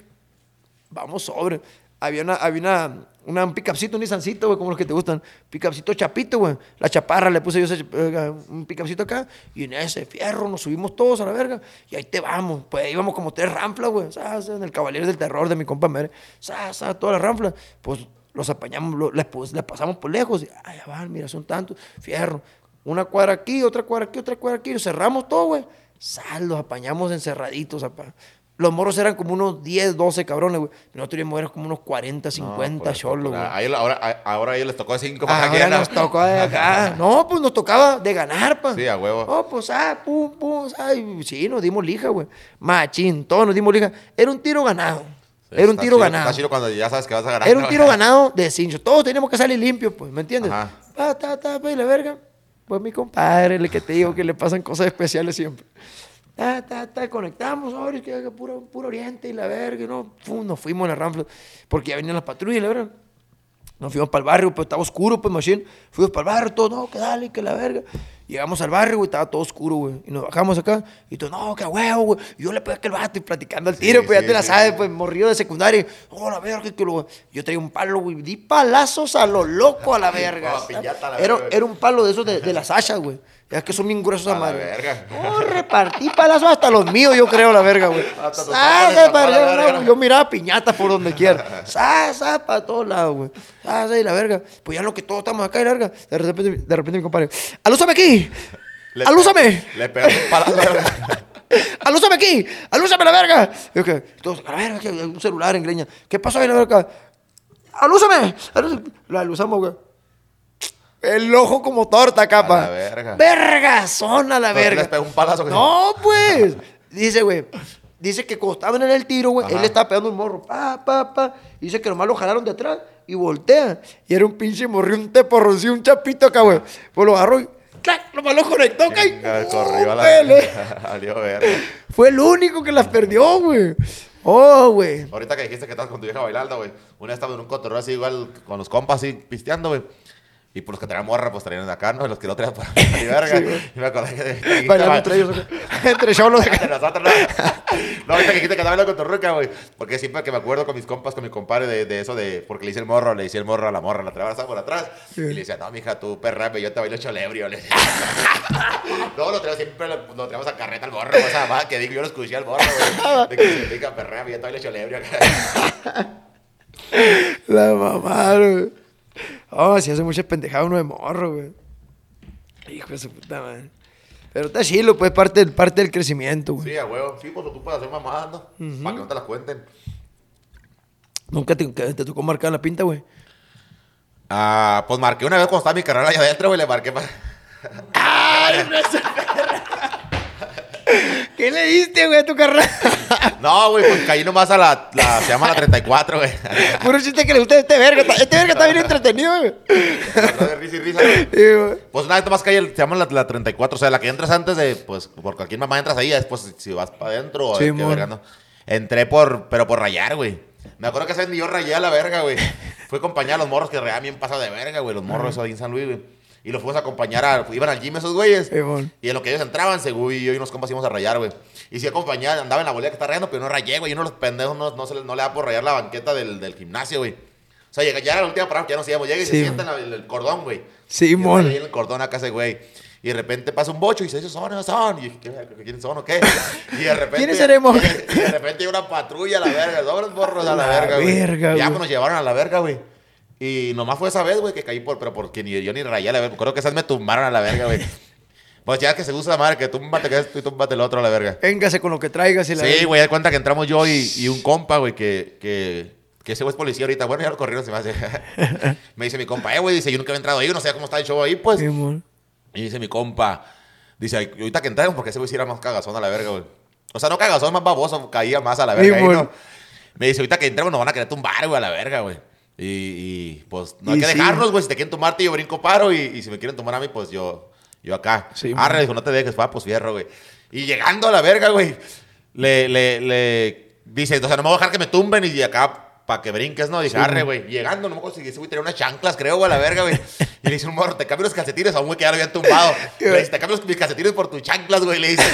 Vamos sobre. Había una, había una, una- un picapcito, un Nissancito, güey, como los que te gustan. Picapcito chapito, güey. La chaparra le puse yo eh, un picapcito acá. Y en ese fierro nos subimos todos a la verga. Y ahí te vamos. Pues íbamos como tres ramplas, güey. En el Caballero del Terror de mi compa Mere. ¿sabes? ¿sabes? Todas las ramplas. Pues los apañamos, lo- les, les pasamos por lejos. Y, ay, ya van, mira, son tantos. Fierro. Una cuadra aquí, otra cuadra aquí, otra cuadra aquí. Y cerramos todo, güey. Sal, los apañamos encerraditos, apa. Los morros eran como unos 10, 12 cabrones, güey. Nosotros íbamos eran como unos 40, 50 pues, cholos, güey. Ahí, ahora, ahora, a ellos les tocó de cinco Ahora para nos tocó de *laughs* acá. No, pues nos tocaba de ganar, pa. Sí, a huevo. Oh, pues, ah, pum, pum, ah, y sí, nos dimos lija, güey. Machín, todos nos dimos lija. Era un tiro ganado. Era un tiro chido- ganado. Está chido cuando ya sabes que vas a ganar. Era un ¿no? tiro ganado de cincho. Todos teníamos que salir limpios, pues, ¿me entiendes? Ajá. Ah, ta, ta, pues, y la verga. Pues mi compadre, el que te digo que le pasan cosas especiales siempre. Ta, ta, ta, conectamos, ahora que puro, puro oriente y la verga, ¿no? Fum, nos fuimos a la rampla, porque ya venían las patrullas, la verga. Nos fuimos para el barrio, pues estaba oscuro, pues. Fuimos para el barrio, todo, no, que dale, que la verga. Llegamos al barrio, güey, estaba todo oscuro, güey. Y nos bajamos acá. Y tú, no, qué huevo, güey. Y yo le pegué a aquel vato y platicando al tiro, Sí, pues ya sí, te la sabes, pues morrido de secundaria. Oh, la verga, que lo. Yo traía un palo, güey. Di palazos a lo loco a la verga. La era, verga. era un palo de esos de, de las hachas, güey. Ya que son bien gruesos A madre. verga. Oh, repartí palazos hasta los míos, yo creo, la verga, güey. Yo miraba piñatas por donde quiera. *laughs* Sa, sa, para todos lados, güey. Sa, sa, y la verga. Pues ya lo que todos estamos acá, y la verga. De repente, de repente mi compadre. ¡Alúzame aquí! Le ¡Alúzame! Le palazo. *laughs* ¡Alúzame aquí! ¡Alúzame la verga! Y yo que, todos, a la verga, que hay un celular en greña. ¿Qué pasó ahí, la verga? ¡Alúzame! alúzame. La aluzamos, güey. El ojo como torta, capa. la verga. Vergazón a la verga. les pegó un palazo que- No, pues. Dice, güey. Dice que cuando estaban en el tiro, güey, él le estaba pegando un morro. Pa, pa, pa. Y dice que nomás lo jalaron de atrás y voltea. Y era un pinche morro, un teporroncillo, un chapito acá, güey. Pues lo agarró y ¡clac! Nomás lo conectó, Venga, Corrió a la *laughs* verga. Fue el único que las perdió, güey. Oh, güey. Ahorita que dijiste que estabas con tu vieja bailando, güey. Una vez estaba en un cotorreo así, igual, con los compas así, pisteando, güey. Y por los que traían morra, pues traían de acá, ¿no? Los que no traían, pues, *laughs* ni verga. y me acordé que... Bailando entre ellos. entre *laughs* cholos. Entre nosotros, no. No, ahorita que dijiste que bailando con tu ruca, güey. Porque siempre que me acuerdo con mis compas, con mi compadre de, de eso de... Porque le hice el morro, le hice el morro a la morra, la traía por atrás. Y le decía, no, mija, tú perra, yo te bailo cholebrio. Le decía. *laughs* No, lo traemos siempre, lo, lo traemos a carreta al morro, o sea, más que digo, yo lo escuché al morro, güey. De que significa perra, yo te bailo cholebrio. La mamá, güey. Oh, si hace muchas pendejadas uno de morro, güey. Hijo de su puta madre. Pero está chilo, pues, parte, del- parte del crecimiento, güey. Sí, a huevo. Sí, pues tú puedes hacer mamadas, ¿no? Para que no te las cuenten. Nunca te, te tocó marcar la pinta, güey. Ah, pues marqué una vez cuando estaba mi carrera allá adentro, güey, le marqué para... ¿Qué le diste, güey, a tu carrera? *laughs* No, güey, pues caí nomás a la, la- se llama la 34, güey. Puro chiste que le gusta a este verga. Este verga está bien entretenido, güey. De risa y risa, güey. Pues vez nomás caí, se llama la, la 34, o sea, la que entras antes de, pues, por cualquier mamá entras ahí, después si vas para adentro o Sí, qué verga, ¿no? Entré por, pero por rayar, güey. Me acuerdo que ese día yo rayé a la verga, güey. Fui a acompañar a los morros que rayaban bien pasado de verga, güey, los morros esos ahí en San Luis, güey. Y los fuimos a acompañar a, iban al gym esos güeyes. Sí, mon. Y en lo que ellos entraban, según yo y unos compas íbamos a rayar, güey. Y sí acompañaba, andaba en la bolera que está rayando, pero no rayé, güey. Y uno de los pendejos no, no, se le, no le da por rayar la banqueta del, del gimnasio, güey. O sea, llega, ya era la última parada, que ya nos íbamos. Llega y Sí, se sienta en la- en el cordón, güey. Sí, mon. en el cordón acá ese güey. Y de repente pasa un bocho y dice, esos son, esos son. Y yo, ¿qué- ¿quiénes son o qué? Y de repente... ¿Quiénes seremos? *laughs* Y de repente hay una patrulla a la verga, los borros a la, La verga, güey. Ya pues, nos llevaron a la verga, güey. Y nomás fue esa vez, güey, que caí por... Pero porque ni yo ni rayé la verga. Creo que esas me tumbaron a la verga, güey. *laughs* Pues ya que se usa la madre, que túmbate que esto y túmbate el otro a la verga. Véngase con lo que traigas y la Sí, güey, da cuenta que entramos yo y, y un compa, güey, que, que, que ese güey es policía ahorita. Bueno, ya lo corrieron, se me hace. *laughs* me dice mi compa, eh, güey, dice, yo nunca había entrado ahí, no sé cómo está el show ahí, pues. Sí. Y dice mi compa, dice, "Ay, ahorita que entramos, porque ese güey sí era más cagazón a la verga, güey. O sea, no cagazón, más baboso, caía más a la verga Sí, ahí. ¿no? Me dice, ahorita que entremos nos van a querer tumbar, güey, a la verga, güey. Y, y, pues no hay Y que sí. dejarnos, güey. Si te quieren tomarte, yo brinco paro. Y, y si me quieren tomar a mí, pues yo, yo acá. Sí, Arre, dijo, no te dejes, va, pues fierro, güey. Y llegando a la verga, güey, le, le, le dice, o sea, no me voy a dejar que me tumben y acá para que brinques, ¿no? Dice, arre, güey. Llegando, no me acuerdo si ese güey tenía unas chanclas, creo, güey, a la verga, güey. Y le dice un morro, te cambio los calcetines a un güey que ya lo habían tumbado. *laughs* Le dice, te cambio los- mis calcetines por tus chanclas, güey. Le dice,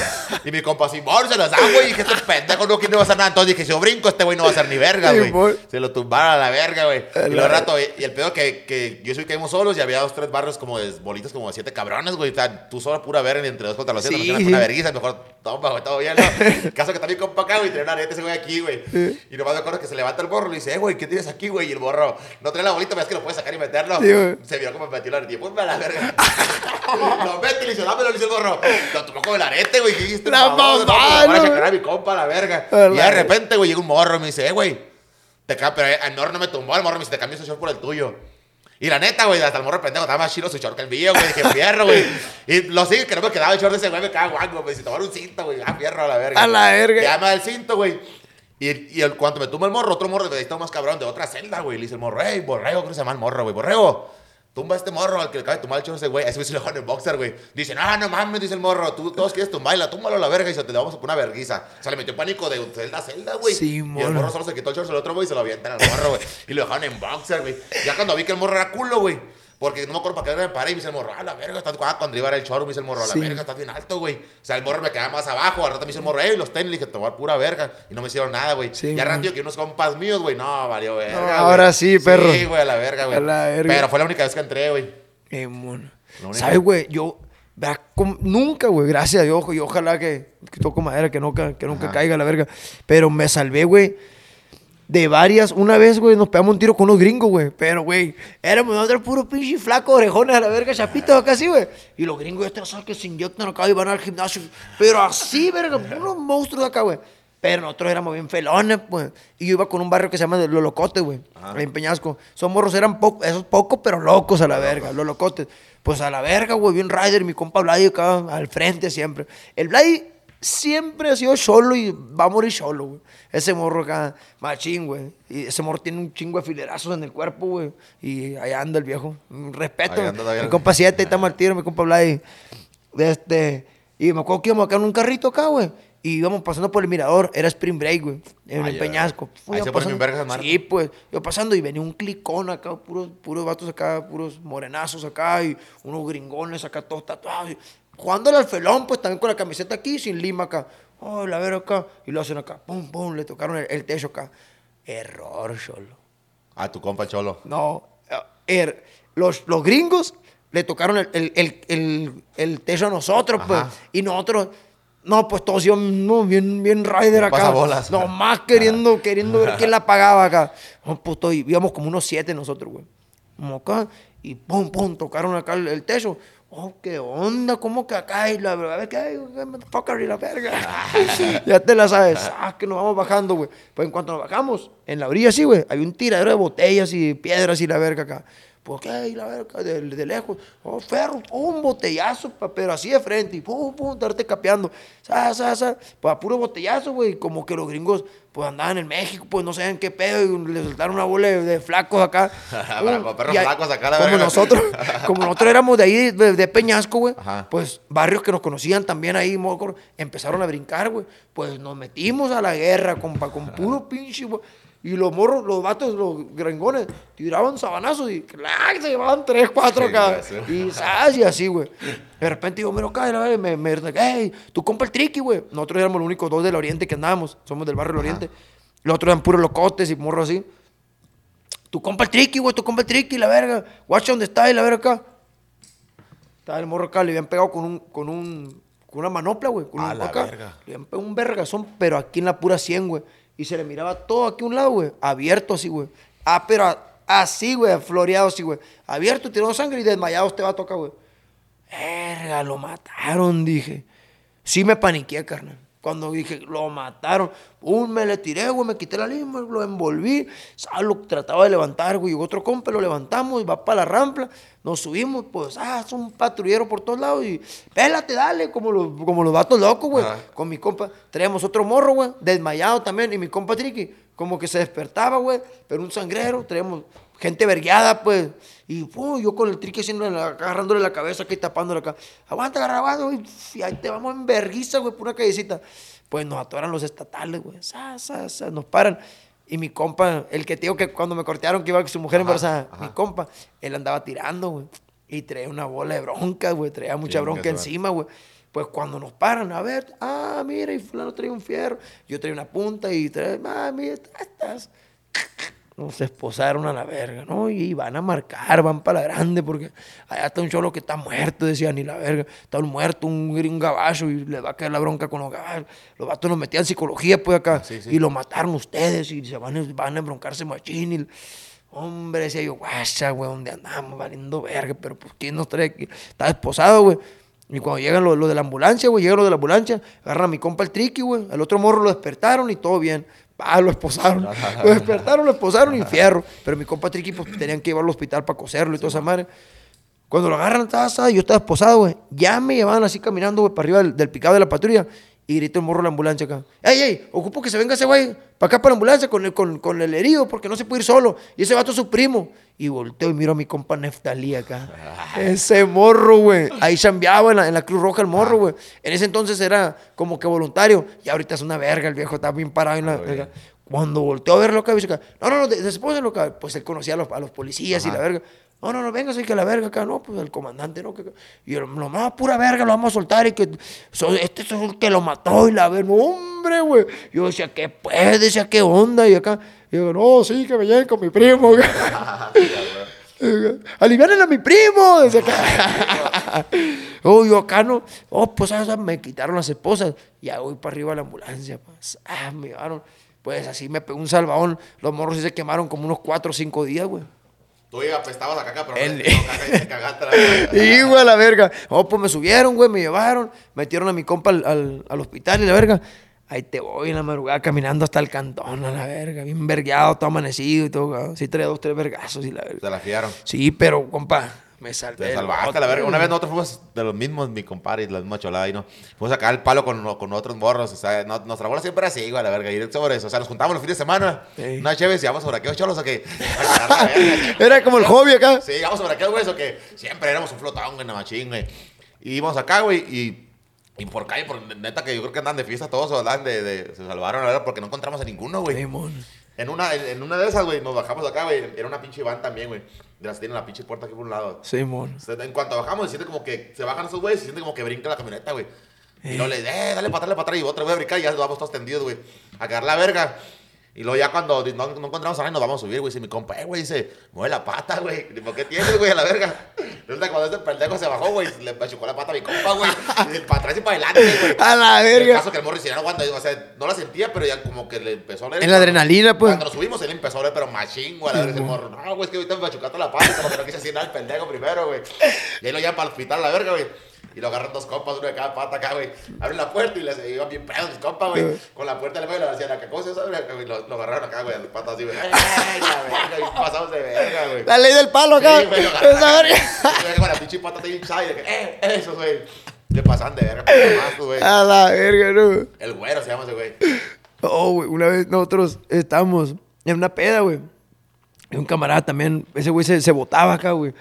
y mi compa, Simón, se los da, güey. Y dije, este pendejo no, ¿quién no va a hacer nada? Entonces dije, si yo brinco, este güey no va a hacer ni verga, Sí, güey. Se lo tumbaron a la verga, güey. Y lo rato, y el pedo que, que yo soy que íbamos solos y había dos, tres barrios como de bolitas como de siete cabrones, güey. O sea, tú solo pura verga y entre dos contra los siete, Sí, nos sí. una verguiza, mejor toma, güey, todo bien, ¿no? El caso que también compa acá, güey, trae una arete ese güey aquí, güey. Y nomás me acuerdo que se levanta el borro y le dice, eh, güey, ¿qué tienes aquí, güey? Y el borro, no trae la bolita, pero es que lo puedes sacar y meterlo. Sí. Se vio como me metió la arete. Y ponme a la verga. *laughs* lo mete y le dice, dámelo, le dice el borro. Lo tomó con el arete, güey. ¿Qué hiciste? La mamá, mamá, no, pues, no, a sacar a mi compa la verga. Y de repente, güey, llega un morro y me dice, eh, güey, te pero eh, el morro no me tumbó, el morro me dice, te cambié ese short por el tuyo. Y la neta, güey, hasta el morro pendejo estaba más chido su short que el mío, güey. Dije, fierro, güey. Y lo sigue que no me quedaba el short de ese güey, me cago guango. Me dice, tomar un cinto, güey. Ah, fierro a la verga. A la verga. Da el cinto, güey. Y, y el, cuando me tumba el morro, otro morro, está más cabrón, de otra celda, güey. Le dice el morro, hey, borrego, creo que se llama el morro, güey. Borrego, tumba a este morro al que le acaba de tumbar el short a ese güey. Ese güey se lo dejan en boxer, güey. Dice, no, no mames, dice el morro. Tú todos quieres tumbarla, túmbalo a la verga y se te vamos a poner una verguiza. O sea, le metió pánico de celda a celda, güey. Sí, y el morro solo se quitó el short al otro, güey, y se lo avientan al morro, güey. Y lo dejaron en boxer, güey. Ya cuando vi que el morro era culo, güey. Porque no me acuerdo para qué me paré y me dice el morro, a la verga, estás ah, cuando iba a el choro, me dice el morro, a la Sí. verga, estás bien alto, güey. O sea, el morro me quedaba más abajo, al rato me dice el morro, ey, los tenis, le dije, dar pura verga. Y no me hicieron nada, güey. Sí, ya rato que unos compas míos, güey, no, valió verga. No, ahora sí, perro. Sí, güey, a la verga, güey. A la verga. Pero fue la única vez que entré, güey. Eh, mono. ¿Sabes, güey? Yo, nunca, güey, gracias a Dios, y ojalá que, que toco madera, que nunca, que nunca Ajá. caiga la verga. Pero me salvé, güey, de varias. Una vez, güey, nos pegamos un tiro con unos gringos, güey. Pero, güey, éramos nosotros puros pinche flacos, orejones a la verga, chapitos acá así, güey. Y los gringos estos, ¿sabes? Que se inyectan acá y van al gimnasio. Pero así, verga, unos monstruos acá, güey. Pero nosotros éramos bien felones, pues. Y yo iba con un barrio que se llama de Los Locotes, güey. En Peñasco. Esos morros eran pocos, esos pocos, pero locos a la verga, los locotes. Pues a la verga, güey, bien rider, mi compa Vladi acá al frente siempre. El Vladi siempre ha sido solo y va a morir solo, güey. Ese morro acá, machín, güey. Y ese morro tiene un chingo de filerazos en el cuerpo, güey. Y ahí anda el viejo. Respeto. Mi compa Siete, está mal tiro, mi compa Vladi. Este, y me acuerdo que íbamos acá en un carrito acá, güey. Y íbamos pasando por el mirador, era Spring Break, güey, en Ay, el Peñasco. Fui Ahí se ponen pasando- marcas. Sí, pues, yo pasando y venía un clicón acá, puros, puros vatos acá, puros morenazos acá, y unos gringones acá, todos tatuados. y Jugándole al felón, pues también con la camiseta aquí, sin lima acá. Oh, la ver acá. Y lo hacen acá, pum, pum, le tocaron el, el techo acá. Error, solo. A tu compa cholo. No, er- los, los gringos le tocaron el, el, el, techo a nosotros, pues. Ajá. Y nosotros, no, pues todos íbamos no, bien, bien rider acá. pasabolas. No, más queriendo, queriendo ver quién la *laughs* pagaba acá. No, pues todo, y íbamos como unos siete nosotros, güey. Como acá, y pum, pum, tocaron acá el, el techo. Oh, qué onda, cómo que acá y la verdad, que hay, motherfucker y la verga. *laughs* *laughs* ya te la sabes, ah, que nos vamos bajando, güey. Pues en cuanto nos bajamos, en la orilla sí, güey, hay un tiradero de botellas y piedras y la verga acá. Pues qué, y la verga, de, de lejos, oh, ferro, un botellazo, pero así de frente, y pum, pum, estarte capeando. Sa, sa, sa, pues a puro botellazo, güey, como que los gringos, pues andaban en México, pues no saben qué pedo, y le soltaron una bola de, de flacos acá. Para con perros flacos acá, la Como verga. nosotros, *laughs* como nosotros éramos de ahí, de, de Peñasco, güey, pues barrios que nos conocían también ahí, empezaron a brincar, güey. Pues nos metimos a la guerra, compa, con puro *laughs* pinche, güey. Y los morros, los vatos, los gringones, tiraban sabanazos y ¡clac! se llevaban tres, cuatro acá. Y ¡zas! y así, güey. De repente digo, mira acá, y la me, me, hey, tú compa el triqui, güey. Nosotros éramos los únicos dos del oriente que andábamos, somos del barrio del oriente. Los otros eran puros locotes y morros así. Tu compa el triqui, güey, tu compa el triqui, la verga. Guacha, ¿dónde está? Y la verga acá. Estaba el morro acá, le habían pegado con un, con un, con una manopla, güey. Con A un, la acá. verga. Le habían pegado un vergazón, pero aquí en la pura 100, güey. Y se le miraba todo aquí a un lado, güey. Abierto así, güey. Ah, pero así, güey, floreado así, güey. Abierto, tirando sangre y desmayado este va a tocar, güey. Verga, lo mataron, dije. Sí me paniqué, carnal. Cuando dije, lo mataron. Un me le tiré, güey, me quité la lima, lo envolví. ¿Sabes? Lo trataba de levantar, güey. Llegó otro compa, lo levantamos y va para la rampla. Nos subimos, pues, ah, es un patrullero por todos lados. Y pélate, dale, como los, como los vatos locos, güey. Con mi compa. Traíamos otro morro, güey, desmayado también. Y mi compa Triqui, como que se despertaba, güey. Pero un sangrero. Traíamos gente vergueada, pues. Y yo con el la- agarrándole la cabeza aquí, tapándole acá. Aguanta, agarrabado, güey. Y ahí te vamos en verguiza, güey, por una callecita. Pues nos atoran los estatales, güey. Sa, sa, sa, nos paran. Y mi compa, el que te digo que cuando me cortearon que iba con su mujer embarazada, mi compa, él andaba tirando, güey. Y traía una bola de bronca, güey. Traía mucha bronca encima, güey. Pues cuando nos paran, a ver, ah, mira, y fulano trae un fierro. Yo traía una punta y traía, ah, mira, estás. Nos esposaron a la verga, ¿no? Y van a marcar, van para la grande, porque allá está un cholo que está muerto, decían, y la verga. Está un muerto, un, gringo gabacho, y le va a caer la bronca con los gabachos. Los vatos nos metían psicología, pues, acá. Sí, sí. Y lo mataron ustedes, y se van, a- van a embroncarse machín. Y, hombre, decía yo, guacha, güey, ¿dónde andamos? Valiendo verga, pero pues, ¿quién nos trae aquí? Está esposado, güey. Y cuando llegan los lo de la ambulancia, güey, llegan los de la ambulancia, agarran a mi compa el triqui, güey. Al otro morro lo despertaron y todo bien. Ah, lo esposaron. *laughs* lo despertaron, lo esposaron y fierro. Pero mi compa triqui, pues tenían que llevarlo al hospital para coserlo y toda esa madre. Cuando lo agarran, estaba asado, yo estaba esposado, güey. Ya me llevaban así caminando, güey, para arriba del, del picado de la patrulla. Y grita el morro de la ambulancia acá. ¡Ey, ey! Ocupo que se venga ese güey para acá para la ambulancia con el, con, con el herido porque no se puede ir solo. Y ese vato es su primo. Y volteo y miro a mi compa Neftalí acá. *laughs* ese morro, güey. Ahí chambeaba en la, en la Cruz Roja el morro, güey. En ese entonces era como que voluntario. Y ahorita es una verga, el viejo está bien parado en la. Muy bien. Cuando volteó a verlo acá, dice acá, no, no, no, des- después de lo que, pues él conocía a los, a los policías y la verga. No, no, no, venga, sí que la verga acá, no, pues el comandante, no, que, y no, no, pura verga, lo vamos a soltar y que so- este es el que lo mató y la verga, hombre, güey. Yo decía, ¿qué puede? Decía, ¿qué onda? Y acá, y yo, no, sí, que me lleguen con mi primo. *laughs* Alivianen a mi primo. Decía acá. *laughs* oh, yo acá no. Oh, pues ah, me quitaron las esposas. Ya voy para arriba a la ambulancia. Pues. Ah, me llevaron. Pues así me pegó un salvadón. Los morros se quemaron como unos cuatro o cinco días, güey. Tú ya apestabas a caca, pero El- no, te cagaste la. Y, güey, *laughs* la verga. Oh, pues me subieron, güey, me llevaron. Metieron a mi compa al, al- al hospital y la verga. Ahí te voy en la madrugada caminando hasta el cantón, a la verga. Bien vergueado, todo amanecido y todo. güey. Sí, traía dos, tres vergazos y la verga. Te la fiaron. Sí, pero, compa, me salvé. Te salvaste la verga. Una vez nosotros fuimos de los mismos, mi compadre y la misma cholada y no. Fuimos a sacar el palo con, con otros morros. O sea, no- nuestra bola siempre era así, güey, la verga. Y sobre eso. O sea, nos juntábamos los fines de semana. Sí. Una chévere y íbamos sobre aquellos cholos o que. *laughs* Era como el hobby acá. Sí, íbamos sobre aquellos, güey, eso que siempre éramos un flotón, güey, machín, güey. Y íbamos acá, güey, y. Y por calle, por neta que yo creo que andan de fiesta todos, andan de, de- se salvaron, la verdad, porque no encontramos a ninguno, güey. Simón. En una, en, una de esas, güey, nos bajamos acá, güey. Era una pinche van también, güey. De las tienen la pinche puerta aquí por un lado. Simón. Sea, En cuanto bajamos, se siente como que se bajan esos güeyes, se siente como que brinca la camioneta, güey. Y luego le eh, dale para atrás, dale para atrás, y otra vez a brincar, y ya vamos todos tendidos, güey. A cagar la verga. Y luego ya cuando no, no encontramos a nadie, nos vamos a subir, güey. Dice mi compa, eh, güey, dice, mueve la pata, güey. Digo, ¿qué tienes, güey, a la verga? Resulta que cuando este pendejo se bajó, güey, le machucó la pata a mi compa, güey. Y para atrás y para adelante, güey. *laughs* A la El verga. caso que el morro ya no aguanta, o sea, no la sentía, pero ya como que le empezó a leer. En la adrenalina, pues. Cuando nos subimos, él empezó a leer, pero machín, güey, a la verga, el morro. No, güey, es que ahorita me machucaste la pata, como que no quise decir nada el pendejo primero, güey. Y ahí lo llevan para el hospital, a la verga, güey. Y lo agarran dos compas, uno de cada pata acá, güey. Abren la puerta y les iban bien pedos mis compas, güey. Con la puerta le le hacían acá, ¿cómo se sabe? Y lo, lo agarraron acá, güey, a las patas así, güey. Y pasamos de verga, güey. La ley del palo acá. Sí, güey, lo agarraron Con la pinche pata ahí hinchada y de que, ¡eh! Eso, güey. Le pasan de verga, güey. A la verga, no. El güero se llama ese güey. Oh, güey, una vez nosotros estábamos en una peda, güey. Y un camarada también, ese güey se, se botaba acá, güey.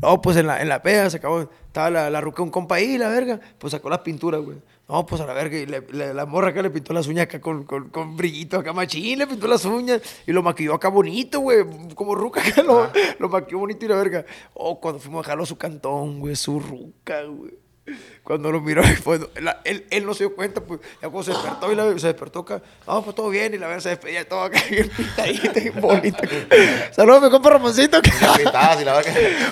No, pues en la, en la peda se acabó. Estaba la, la ruca un compa ahí, la verga. Pues sacó las pinturas, güey. No, pues a la verga. Y le- le- la morra acá le pintó las uñas acá con, con, con brillito acá, machín. Le pintó las uñas. Y lo maquilló acá bonito, güey. Como ruca acá. Lo, lo maquilló bonito y la verga. Oh, cuando fuimos a dejarlo a su cantón, güey. Su ruca, güey. Cuando lo miró, *laughs* pues, la- él, él no se dio cuenta, pues, ya cuando se despertó y la, se despertó acá, no, pues todo bien, y la verdad se despedía todo acá, *laughs* bien bien bonito. *laughs* Saludos, mi compa Ramoncito. que- y la.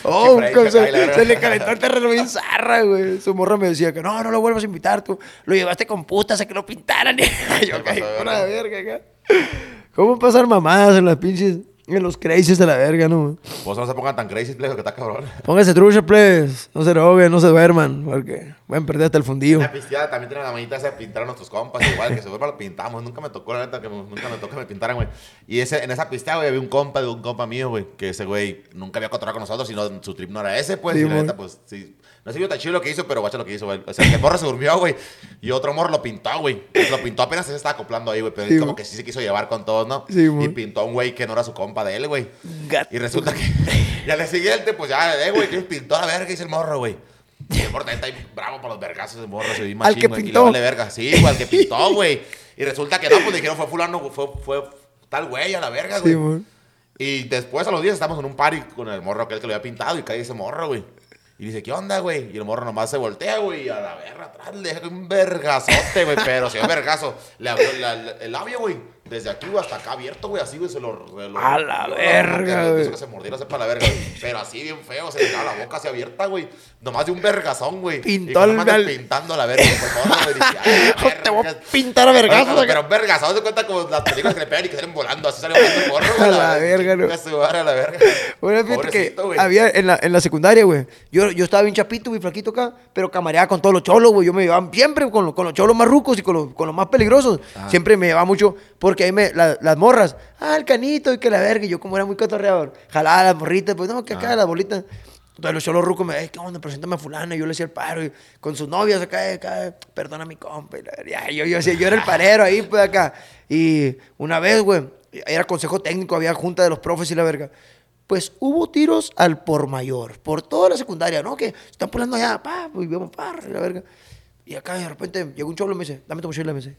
Oh, y la se, le calentó el terreno bien zarra, güey. Su morra me decía que no, no lo vuelvas a invitar, tú lo llevaste con putas a que lo pintaran. Y yo, que de pura verga acá. ¿Cómo pasar mamadas en las pinches, en los crazies de la verga, no? Vos no se pongan tan crazy, plejo, que está cabrón. Pónganse trucha, please. No se droguen, no se duerman, porque pueden perder hasta el fundillo. La pisteada también tiene la manita esa de pintar a nuestros compas, igual que se vuelva lo pintamos. Nunca me tocó, la neta, que nunca me tocó que me pintaran, güey. Y ese, en esa pisteada, güey, había un compa de un compa mío, güey, que ese güey nunca había cotorreado con nosotros, sino su trip no era ese, pues. Sí, y la neta, pues, sí. No sé yo tan chido lo que hizo, pero guacha lo que hizo, güey. O sea, que el morro se durmió, güey. Y otro morro lo pintó, güey. Lo pintó apenas se estaba acoplando ahí, güey. Pero Sí, como que sí se quiso llevar con todos, ¿no? Sí, y pintó a un güey que no era su compa de él, güey. Y resulta que. Y al día siguiente, pues ya, eh, güey, que pintó a la verga, dice el morro, güey. Y el morro también está ahí bravo por los vergazos, el morro, se vi Al machín, que güey, Y pintó. le vale verga. Sí, güey, al que pintó, güey. Y resulta que no, pues dijeron, fue fulano, fue, fue tal güey a la verga, güey. Sí. Y después a los días estamos en un party con el morro aquel que lo había pintado y cae ese morro, güey. Y dice, ¿qué onda, güey? Y el morro nomás se voltea, güey, a la verga atrás le deja un vergazote, güey. Pero si un vergazo, le abrió el labio, güey. Desde aquí, güey, hasta acá abierto, güey, así, güey, se lo... se lo- A la verga, güey. Que se mordiera, sepa la verga, güey. Pero así, bien feo, se le dejaba la boca así abierta, güey. Nomás de un vergazón, güey. Pintó Y al- al- pintando a la verga, por güey. Dije, "Ay, la *laughs* Te voy a verga". pintar a vergazos Pero, pero un vergazo, de cuenta como las películas que le pegan y que salen volando, así sale volando el morro, *laughs* güey. A la verga, madre, a la verga. Bueno, fíjate que güey. había en la, en la secundaria, güey. Yo, yo estaba bien chapito, bien flaquito acá, pero camareaba con todos los cholos, güey. Yo me llevaba siempre con, los- con los cholos más rucos y con los, con los más peligrosos. Siempre me llevaba mucho, porque ahí me, la- las morras, ah, el canito y que la verga. Y yo, como era muy cotorreador, jalaba las morritas, pues no, que acá las bolitas. Entonces los cholos rucos me ¿qué onda? Preséntame a fulana. Y yo le hacía el paro y con sus novias acá, acá perdona mi compa. Y la verga. Ya, yo, yo, yo, yo era el *laughs* parero ahí, pues acá. Y una vez, güey, era consejo técnico, había junta de los profes y la verga. Pues hubo tiros al por mayor, por toda la secundaria, ¿no? Que están poniendo allá, pa, pues vamos, pa, y la verga. Y acá de repente llegó un cholo y me dice, dame tu mochila, me dice.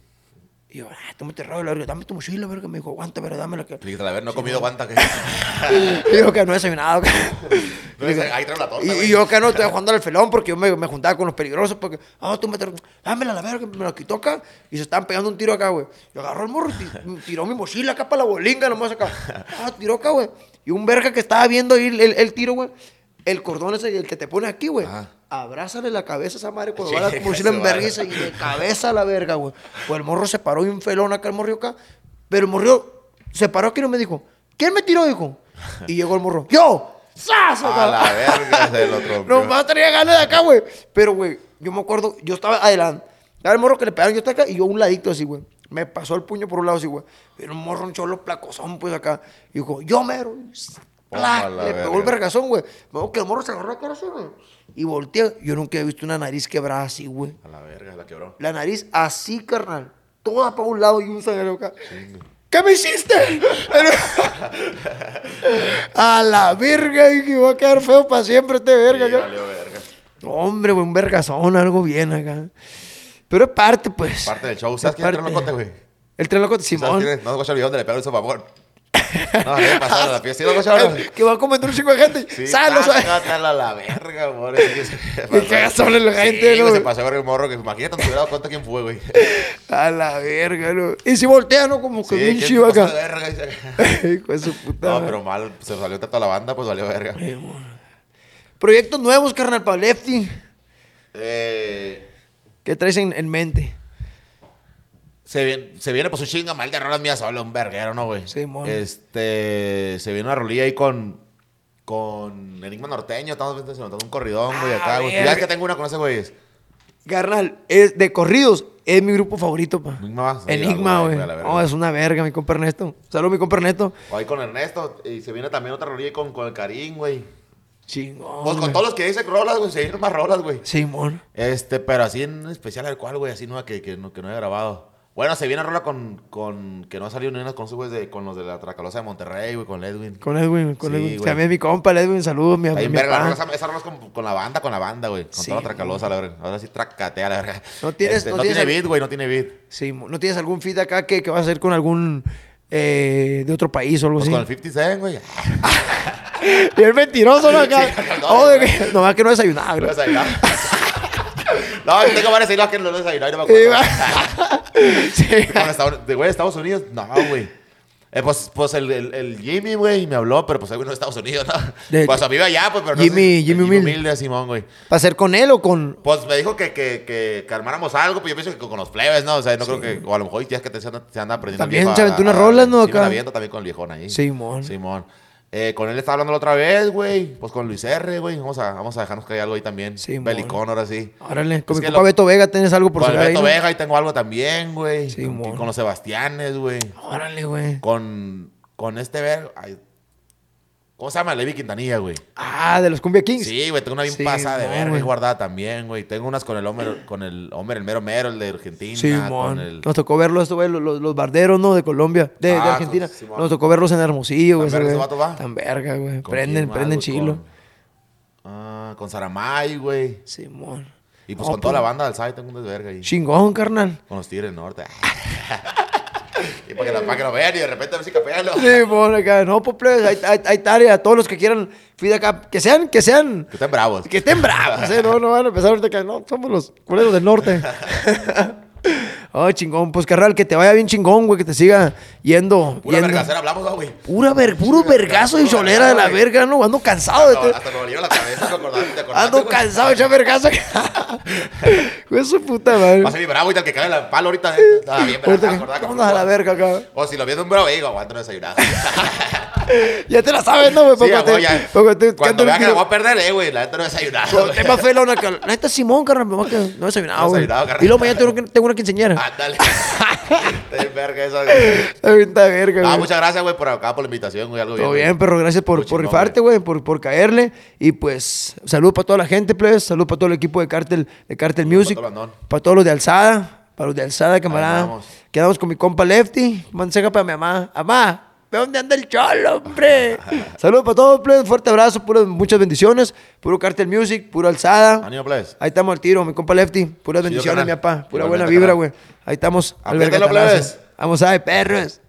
Y yo, ah, tú me te la verga, dame tu mochila, verga. Me dijo, aguanta, pero dámela. Que... Le dije, a ver, no he comido, aguanta. Que... *laughs* Y yo que no he desayunado. que- *laughs* No, ahí trae la torta, y, güey. yo que no estoy jugando al felón porque yo me, me juntaba con los peligrosos. Porque, ah, tú me te- dámela la verga, me la quitó acá. Y se estaban pegando un tiro acá, güey. Y agarró el morro, ti- *laughs* tiró mi mochila acá para la bolinga, nomás acá. Ah, tiró acá, güey. Y un verga que estaba viendo ahí el, el- el tiro, güey. El cordón ese, el que te pone aquí, güey. Abrázale la cabeza a esa madre cuando Sí, va la *laughs* mochila en vergüenza y de *laughs* cabeza a la verga, güey. Pues el morro se paró y un felón acá, el morro acá. Pero el morro se paró aquí y no me dijo, ¿quién me tiró? Dijo. Y llegó el morro, ¡yo! ¡Sas! A la verga, se lo *laughs* tenía ganas de acá, güey. Pero, güey, yo me acuerdo, yo estaba adelante. Estaba el morro que le pegaron, yo estaba acá y yo a un ladito así, güey. Me pasó el puño por un lado así, güey. Era un morro, un cholo placosón, pues acá. Y dijo, yo mero. ¡Pla! La le pegó el vergazón, güey. Me acuerdo que el morro se agarró la cara así, güey. Y volteé. Yo nunca he visto una nariz quebrada así, güey. A la verga, la quebró. La nariz así, carnal. Toda para un lado y un sangrero acá. ¿Qué me hiciste? *laughs* a la verga, y que va a quedar feo para siempre este verga. Sí, valió verga. Hombre, güey, un vergazón, algo bien acá. Pero es parte, pues. Parte del show. ¿Sabes quién es el Parte. locote, güey? El tren loco de ¿Sabes Simón. quién es? No, video donde le pegó el sopapón. No, ¿qué pasó en la *laughs* que va a comentar un chico de gente. Sí, sácatela a la verga, amor. *laughs* Sí, sí, se la gente, a el morro que imagínate, dado cuenta quién fue, güey. *laughs* A la verga, ¿no? Y si voltea, ¿no? Como que puta. No, pero mal, se salió toda la banda, pues valió verga. Proyectos nuevos, carnal, para Lefty. Eh, ¿Qué traes en, en mente? Se, viene, se viene pues un chinga mal de rolas mías solo, un verguero, ¿no, güey? Sí, mon. Este, se viene una rolilla ahí con, con Enigma Norteño, estamos presentando un corridón, güey, Ah, acá, güey. verga. Ya es que tengo una con ese güey. Carnal, es de corridos, es mi grupo favorito, pa. Enigma, Enigma, güey. No, es una verga, mi compa Ernesto. Saludos, mi compa Ernesto. Ahí con Ernesto, y se viene también otra rolilla ahí con, con el Karim, güey. Chingón. Pues con güey. todos los que dicen rolas, güey, se vienen más rolas, güey. Simón. Este, pero así en especial al cual, güey, así nueva que, que, no, que no he grabado. Bueno, se viene rola con, con que no ha salido ni una con esos güeyes de, con los de la Tracalosa de Monterrey, güey, con Edwin. Con Edwin, con Sí, Edwin. También mi compa, el Edwin, saludos, mi, rola, esa, esa rola es con, con la banda, con la banda, güey. Con Sí, toda la Tracalosa, la verga. Ahora sí tracatea, la verga. No tienes- Este, no no tienes tiene beat, güey, no tiene beat. Simón. ¿No tienes algún feed acá que, que vas a hacer con algún eh, de otro país o algo Pues así? con el 50 Cent, güey. *laughs* Y el mentiroso, ¿no? *laughs* Acá. Sí, *laughs* no, oh, que, nomás que no desayunaba, No güey. desayunaba. No, yo tengo varias islas que no desayunaba y no me Sí, acuerdo. *laughs* Sí, de güey, Estados Unidos, no, güey. Eh, pues, pues el, el, el Jimmy, güey, me habló, pero pues el güey no de Estados Unidos, ¿no? De- pues a mí allá, pues, pero no Jimmy- sé- Jimmy el Humilde. Simón, güey. ¿Para hacer con él o con...? Pues me dijo que, que, que, que armáramos algo, pues yo pienso que con, con los plebes, ¿no? O sea, no creo que, o a lo mejor ya es que te, se anda, aprendiendo. También se aventó unas rolas, ¿no, Sí, me acá? la aviento también con el viejón ahí. Simón. Simón. Eh, con él estaba hablando la otra vez, güey. Pues con Luis R, güey. Vamos a, vamos a dejarnos caer algo ahí también. Simón. Belicón, ahora sí. Órale, con Es mi compa lo- Beto Vega tienes algo por Con el ahí, Beto ¿no? Vega ahí tengo algo también, güey. Simón. con, con los Sebastianes, güey. Órale, güey. Con, con este ver. ay, ¿Cómo se llama? Levi Quintanilla, güey. Ah, de los Cumbia Kings. Sí, güey, tengo una bien Sí, pasada de verga ahí guardada también, güey. Tengo unas con el Homer, con el Homer, el mero mero, el de Argentina. Sí, con el... Nos tocó verlos, güey, los, los- barderos, ¿no? De Colombia, de, de Ah, Argentina. sí. Nos tocó verlos en Hermosillo, güey. ¿Tan verga ese ese güey. vato va? Tan verga, güey. ¿con Prenden, más, prenden güey? chilo. Con, ah, con Saramay, güey. Simón. Y pues con toda la banda del SAI tengo un desverga ahí. Chingón, carnal. Con los Tigres del Norte. *laughs* y para que, para que lo vean y de repente a ver si capean. Sí, acá. No, pues, plebes, hay, hay, hay tarea. A todos los que quieran feed acá, que sean, que sean, Que estén bravos. que estén bravos, ¿eh? No, no van a empezar ahorita que no, somos los culeros del norte. *laughs* Oh, chingón. Pues, carnal, que te vaya bien chingón, güey, que te siga yendo. Pura yendo. vergacera hablamos, ¿no, güey. Pura ver, puro vergazo y cholera de la verga, ¿no? Ando cansado de No, te- hasta me volvieron la cabeza, ¿te acordaste? ¿Te acordaste, Ando güey? cansado de echar vergazo. *laughs* Güey, su puta madre. Va a ser mi bravo y tal que cae el palo ahorita. eh. Estaba bien, pero te acordás, Vamos a la verga acá. O si lo viene un bravo, digo, aguanta no desayunar. *laughs* *laughs* Ya te la sabes, ¿no, güey? Sí, Porque a huevo, te- ya. te- Cuando vea que la voy a perder, eh, güey, la neta no desayunar. Cuando Tema felona, que la neta Simón, carnal, no he desayunado, he güey. desayunado. Y luego mañana tengo, una quinceañera. Ándale. *laughs* Está bien verga eso, güey. Está bien, está verga, Ah, güey. muchas gracias, güey, por acá, por la invitación, güey. Algo bien. Todo bien, pero gracias por, por rifarte, güey, por, por caerle. Y pues, salud para toda la gente, plebes. Salud para todo el equipo de Cartel, de Cartel Music. Para todos los de Alzada. Para los de Alzada, camarada. Quedamos con mi compa Lefty. Manseca para mi mamá. Ve dónde anda el cholo, hombre. *laughs* Saludos para todos, plebes. Fuerte abrazo, puras, muchas bendiciones. Puro Cartel Music, puro alzada. Ánimo, plebes. Ahí estamos al tiro, mi compa Lefty. Puras bendiciones, mi papá. Pura Igualmente, buena vibra, güey. Ahí estamos. Apriétalo, plebes. Vamos a ver, perros.